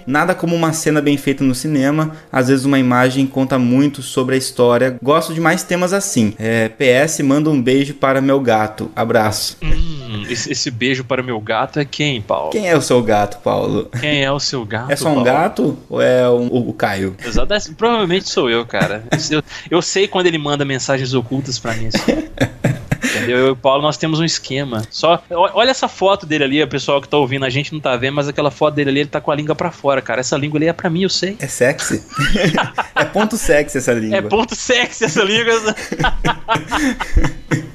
nada como uma cena bem feita no cinema. Às vezes uma imagem conta muito sobre a história. Gosto de mais temas assim. É, PS, manda um beijo para meu gato. Abraço. Hum, esse, esse beijo para meu gato é quem, Paulo? Quem é o seu gato, Paulo? Quem é o seu gato? É só um Paulo? gato ou é um- o, o Caio? Exato, é- provavelmente sou eu, cara. Eu, eu sei quando ele manda mensagens ocultas pra mim. assim. Entendeu? Eu e o Paulo, nós temos um esquema. Só. Olha essa foto dele ali, o pessoal que tá ouvindo a gente não tá vendo, mas aquela foto dele ali, ele tá com a língua pra fora, cara. Essa língua ali é pra mim, eu sei. É sexy? é ponto sexy essa língua. É ponto sexy essa língua.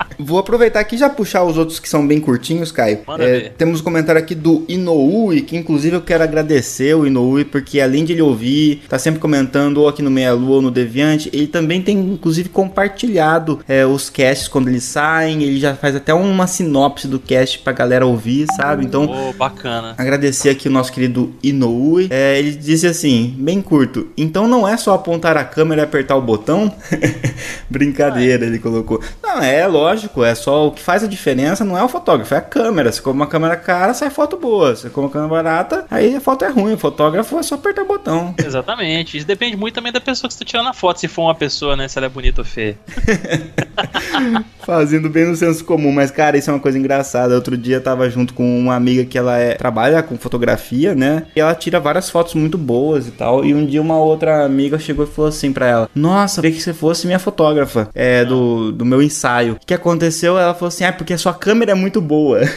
Vou aproveitar aqui e já puxar os outros que são bem curtinhos, Caio. É, temos um comentário aqui do Inoue, que inclusive eu quero agradecer o Inoue, porque além de ele ouvir, tá sempre comentando ou aqui no Meia Lua ou no Deviante, ele também tem inclusive compartilhado é, os casts quando eles saem, ele já faz até uma sinopse do cast pra galera ouvir, sabe? Então, Ô, bacana. Agradecer aqui o nosso querido Inoue. É, ele disse assim, bem curto. Então não é só apontar a câmera e apertar o botão? Brincadeira, ele colocou. Não, é lógico, é só o que faz a diferença não é o fotógrafo, é a câmera. Se compra uma câmera cara, sai foto boa. Se compra uma câmera barata, aí a foto é ruim. O fotógrafo é só apertar o botão. Exatamente. Isso depende muito também da pessoa que você tá tirando a foto, se for uma pessoa, né? Se ela é bonita ou feia. Fazendo bem no senso comum, mas cara, isso é uma coisa engraçada. Outro dia eu tava junto com uma amiga que ela é, trabalha com fotografia, né? E ela tira várias fotos muito boas e tal. E um dia uma outra amiga chegou e falou assim pra ela: Nossa, queria que você fosse minha fotógrafa é, do, do meu ensaio. O que aconteceu? Ela falou assim: Ah, porque a sua câmera é muito boa.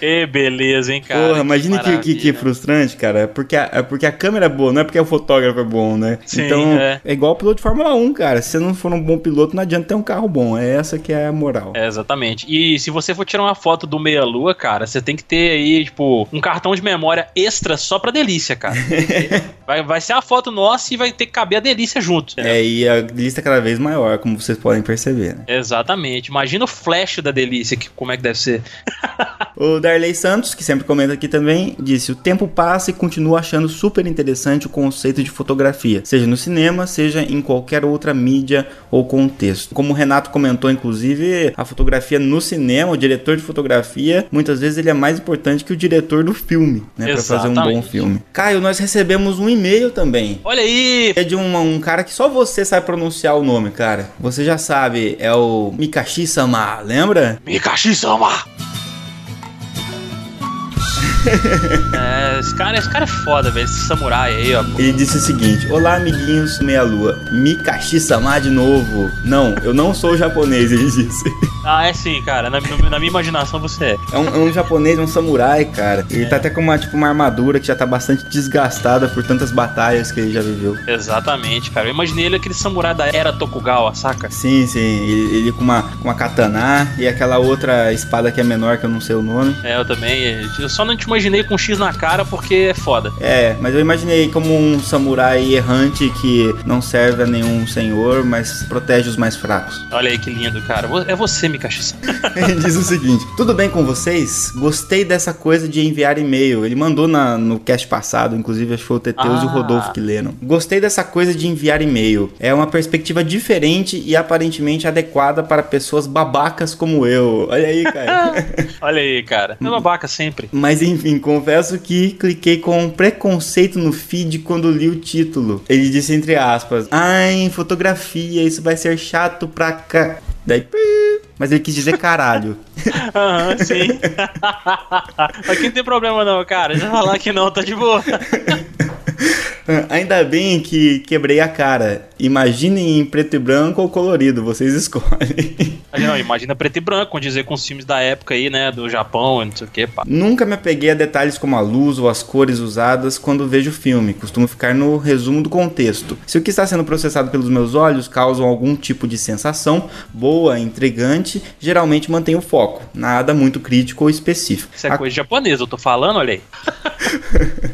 Ê, beleza, hein, cara. Porra, imagina que, que, que frustrante, cara. É porque, a, é porque a câmera é boa, não é porque o fotógrafo é bom, né? Sim, então, é. é igual o piloto de Fórmula 1, cara. Se você não for um bom piloto, não adianta ter um carro bom. É essa que é a moral. É, exatamente. E se você for tirar uma foto do meia-lua, cara, você tem que ter aí, tipo, um cartão de memória extra só pra delícia, cara. vai, vai ser a foto nossa e vai ter que caber a delícia junto. entendeu? É, e a lista é cada vez maior, como vocês podem perceber, né? Exatamente. Imagina o flash da delícia, que, como é que deve ser. O Darley Santos, que sempre comenta aqui também, disse: O tempo passa e continuo achando super interessante o conceito de fotografia, seja no cinema, seja em qualquer outra mídia ou contexto. Como o Renato comentou, inclusive, a fotografia no cinema, o diretor de fotografia, muitas vezes ele é mais importante que o diretor do filme, né? Pra fazer um bom filme. Caio, nós recebemos um e-mail também. Olha aí! É de um, um cara que só você sabe pronunciar o nome, cara. Você já sabe, é o Mikashi-sama, lembra? Mikashi-sama! É, esse cara, esse cara é foda, velho. Esse samurai aí, ó. Ele disse o seguinte: Olá, amiguinhos Meia Lua. Mikashi-sama de novo. Não, eu não sou japonês, ele disse. Ah, é sim, cara. Na, no- na minha imaginação você é. É um, é um japonês, um samurai, cara. Ele tá até com uma, tipo, uma armadura que já tá bastante desgastada por tantas batalhas que ele já viveu. Exatamente, cara. Eu imaginei ele aquele samurai da era Tokugawa, saca? Sim, sim, ele, ele com, uma, com uma katana e aquela outra espada que é menor, que eu não sei o nome. É, eu também. Eu só não te imaginei com um X na cara porque é foda. É, mas eu imaginei como um samurai errante que não serve a nenhum senhor, mas protege os mais fracos. Olha aí que lindo, cara. É você, Mikashi. Ele diz o seguinte: Tudo bem com vocês? Gostei dessa coisa de enviar e-mail. Ele mandou na, no cast passado, inclusive acho que foi o Teteus e o Ah. Rodolfo que leram. Gostei dessa coisa de enviar e-mail. É uma perspectiva diferente e aparentemente adequada para pessoas babacas como eu. Olha aí, cara. Olha aí, cara. É babaca sempre. Mas enfim, confesso que cliquei com preconceito no feed quando li o título. Ele disse entre aspas: Ai, fotografia, isso vai ser chato pra cá. Daí. Mas ele quis dizer caralho. Aham, sim. Aqui não tem problema não, cara. Já falar que não, tá de boa. Ainda bem que quebrei a cara. Imaginem em preto e branco ou colorido, vocês escolhem. Não, imagina preto e branco, dizer com os filmes da época aí, né? Do Japão, não sei o que, pá. Nunca me apeguei a detalhes como a luz ou as cores usadas quando vejo o filme. Costumo ficar no resumo do contexto. Se o que está sendo processado pelos meus olhos causam algum tipo de sensação boa, intrigante, geralmente mantenho o foco. Nada muito crítico ou específico. Isso é coisa japonesa, eu tô falando, olha aí.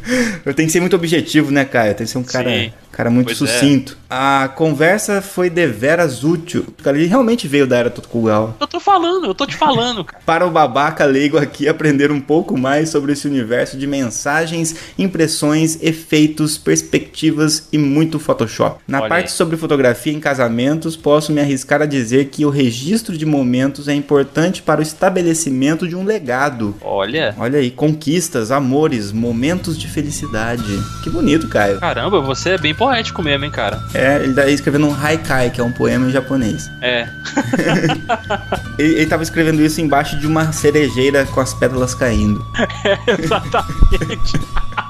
Eu tenho que ser muito objetivo, né, Tem que ser um cara, Sim. Cara muito Pois é. sucinto. A conversa foi deveras útil. Cara, ele realmente veio da era Tokugawa. Eu tô falando, eu tô te falando, cara. Para o babaca leigo aqui aprender um pouco mais sobre esse universo de mensagens, impressões, efeitos, perspectivas e muito Photoshop. Na Olha parte aí. sobre fotografia em casamentos, posso me arriscar a dizer que o registro de momentos é importante para o estabelecimento de um legado. Olha. Olha aí, conquistas, amores, momentos de felicidade. Que bonito, Caio. Caramba, você é bem poético mesmo, hein, cara. É, ele tá escrevendo um haikai, que é um poema em japonês. É. Ele, ele tava escrevendo isso embaixo de uma cerejeira com as pétalas caindo. Exatamente.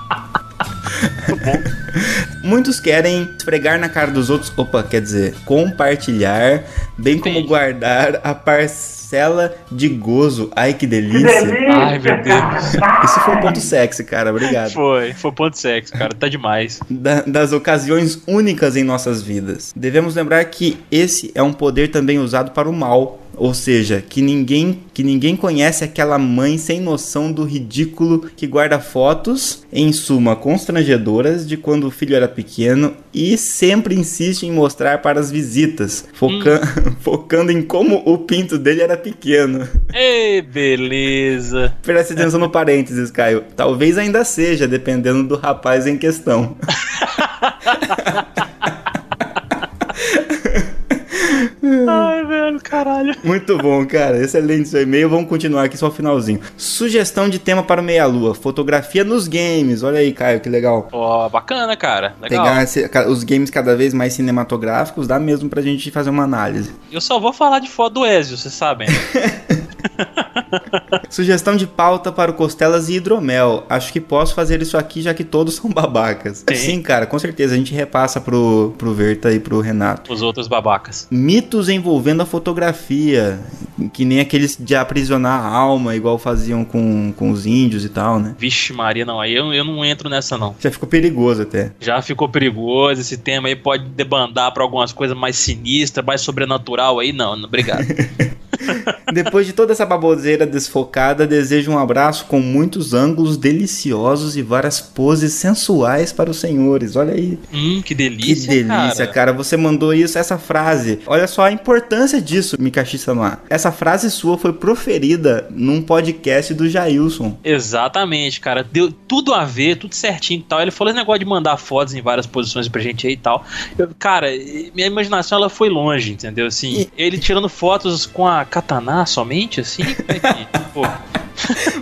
Muitos querem esfregar na cara dos outros, opa, quer dizer, compartilhar, bem como Entendi. guardar a parcela de gozo. Ai, que delícia. Ai, meu Deus. Isso foi um ponto sexy, cara, obrigado. Foi, foi ponto sexo, cara. Tá demais. Da- das ocasiões únicas em nossas vidas. Devemos lembrar que esse é um poder também usado para o mal. Ou seja, que ninguém, que ninguém conhece aquela mãe sem noção do ridículo que guarda fotos, em suma, constrangedoras de quando o filho era pequeno e sempre insiste em mostrar para as visitas, foca- focando em como o pinto dele era pequeno. Ei, beleza. Preste atenção no parênteses, Caio. Talvez ainda seja, dependendo do rapaz em questão. Ai, velho, caralho. Muito bom, cara. Excelente seu e-mail. Vamos continuar aqui só o finalzinho. Sugestão de tema para o Meia Lua: fotografia nos games. Olha aí, Caio, que legal. Ó, bacana, cara. Legal. Pegar esse- os games cada vez mais cinematográficos, dá mesmo pra gente fazer uma análise. Eu só vou falar de foto do Ezio, vocês sabem. Sugestão de pauta para o Costelas e Hidromel. Acho que posso fazer isso aqui, já que todos são babacas. Sim. Sim, cara, com certeza. A gente repassa pro, pro Verta e pro Renato. Os outros babacas. Mitos envolvendo a fotografia. Que nem aqueles de aprisionar a alma, igual faziam com, com os índios e tal, né? Vixe, Maria, não. Aí eu, eu não entro nessa, não. Já ficou perigoso até. Já ficou perigoso. Esse tema aí pode debandar pra algumas coisas mais sinistras, mais sobrenatural aí. Não, não, obrigado. Depois de toda essa baboseira desfocada, desejo um abraço com muitos ângulos deliciosos e várias poses sensuais para os senhores. Olha aí. hum, que Que delícia, delícia, cara. Você mandou isso, essa frase. Olha só a importância disso, Mikashi-sama. Essa frase sua foi proferida num podcast do Jailson. Exatamente, cara. Deu tudo a ver, tudo certinho e tal. Ele falou esse negócio de mandar fotos em várias posições pra gente aí e tal. Eu- cara, minha imaginação ela foi longe, entendeu? Assim, ele tirando fotos com a katana somente, assim. é Pô,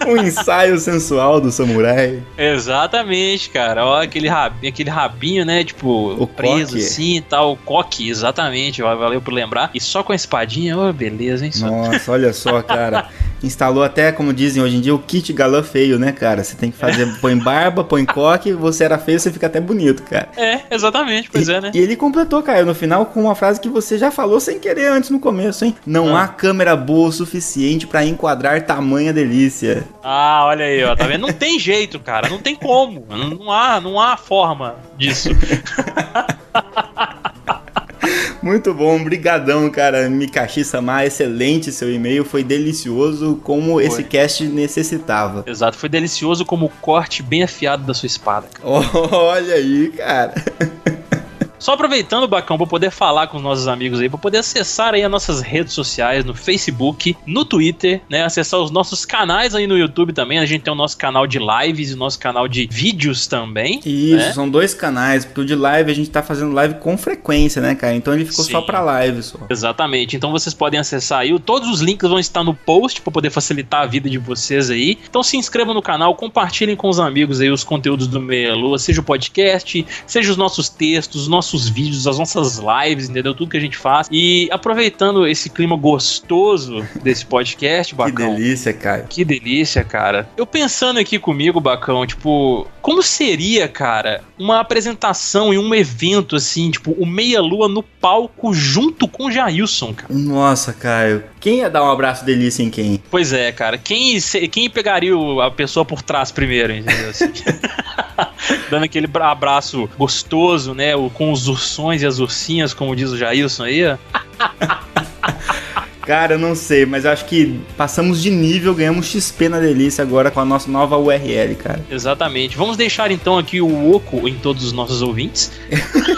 Um ensaio sensual do samurai. exatamente, cara. Ó, aquele rabinho, aquele rabinho, né? Tipo, O preso coque. assim e tal. O coque, exatamente. Valeu por lembrar. E só com a espadinha, ô, beleza, hein? Nossa, olha só, cara. Instalou até, como dizem hoje em dia, o kit galã feio, né, cara? Você tem que fazer, põe barba, põe coque, você era feio, você fica até bonito, cara. É, exatamente, pois e, é, né? E ele completou, Caio, no final com uma frase que você já falou sem querer antes no começo, hein? Não Ah. há câmera boa o suficiente pra enquadrar tamanha delícia. Ah, olha aí, ó, tá vendo? Não tem jeito, cara, não tem como. Não, não há, não há forma disso. Muito bom, brigadão, cara. Mikashi Sama, excelente seu e-mail, foi delicioso como Foi. esse cast necessitava. Exato, foi delicioso como o corte bem afiado da sua espada. cara. Olha aí, cara. Só aproveitando, Bacão, pra poder falar com os nossos amigos aí, pra poder acessar aí as nossas redes sociais no Facebook, no Twitter, né? Acessar os nossos canais aí no YouTube também. A gente tem o nosso canal de lives e o nosso canal de vídeos também. Isso, né? são dois canais, porque o de live a gente tá fazendo live com frequência, né, cara? Então ele ficou Sim. só pra live só. Exatamente. Então vocês podem acessar aí. Todos os links vão estar no post para poder facilitar a vida de vocês aí. Então se inscrevam no canal, compartilhem com os amigos aí os conteúdos do Meia Lua, seja o podcast, seja os nossos textos, os nossos vídeos, as nossas lives, entendeu? Tudo que a gente faz. E aproveitando esse clima gostoso desse podcast, Que Bacão. delícia, Caio. Que delícia, cara. Eu pensando aqui comigo, Bacão, tipo, como seria, cara, uma apresentação e um evento assim, tipo, o Meia Lua no palco junto com o Jailson, cara? Nossa, Caio. Quem ia dar um abraço delícia em quem? Pois é, cara. Quem, quem pegaria a pessoa por trás primeiro, entendeu? Assim. Dando aquele bra- abraço gostoso, né? Com os ursões e as ursinhas, como diz o Jailson aí. Cara, eu não sei, mas eu acho que passamos de nível, ganhamos XP na delícia agora com a nossa nova URL, cara. Exatamente. Vamos deixar então aqui o oco em todos os nossos ouvintes.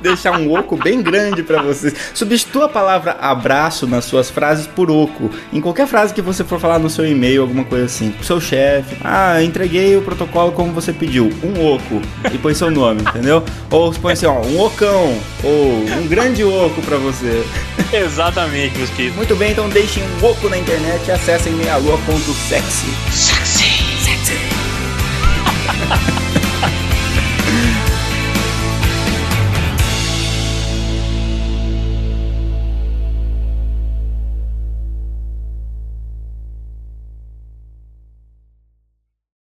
Deixar um oco bem grande pra vocês. Substitua a palavra abraço nas suas frases por oco. Em qualquer frase que você for falar no seu e-mail, alguma coisa assim. Pro seu chefe. Ah, entreguei o protocolo como você pediu. Um oco. E põe seu nome, entendeu? Ou põe assim, ó, um ocão. Ou um grande oco pra você. Exatamente, Muito bem, então deixem um oco na internet e acessem meialua.sexy.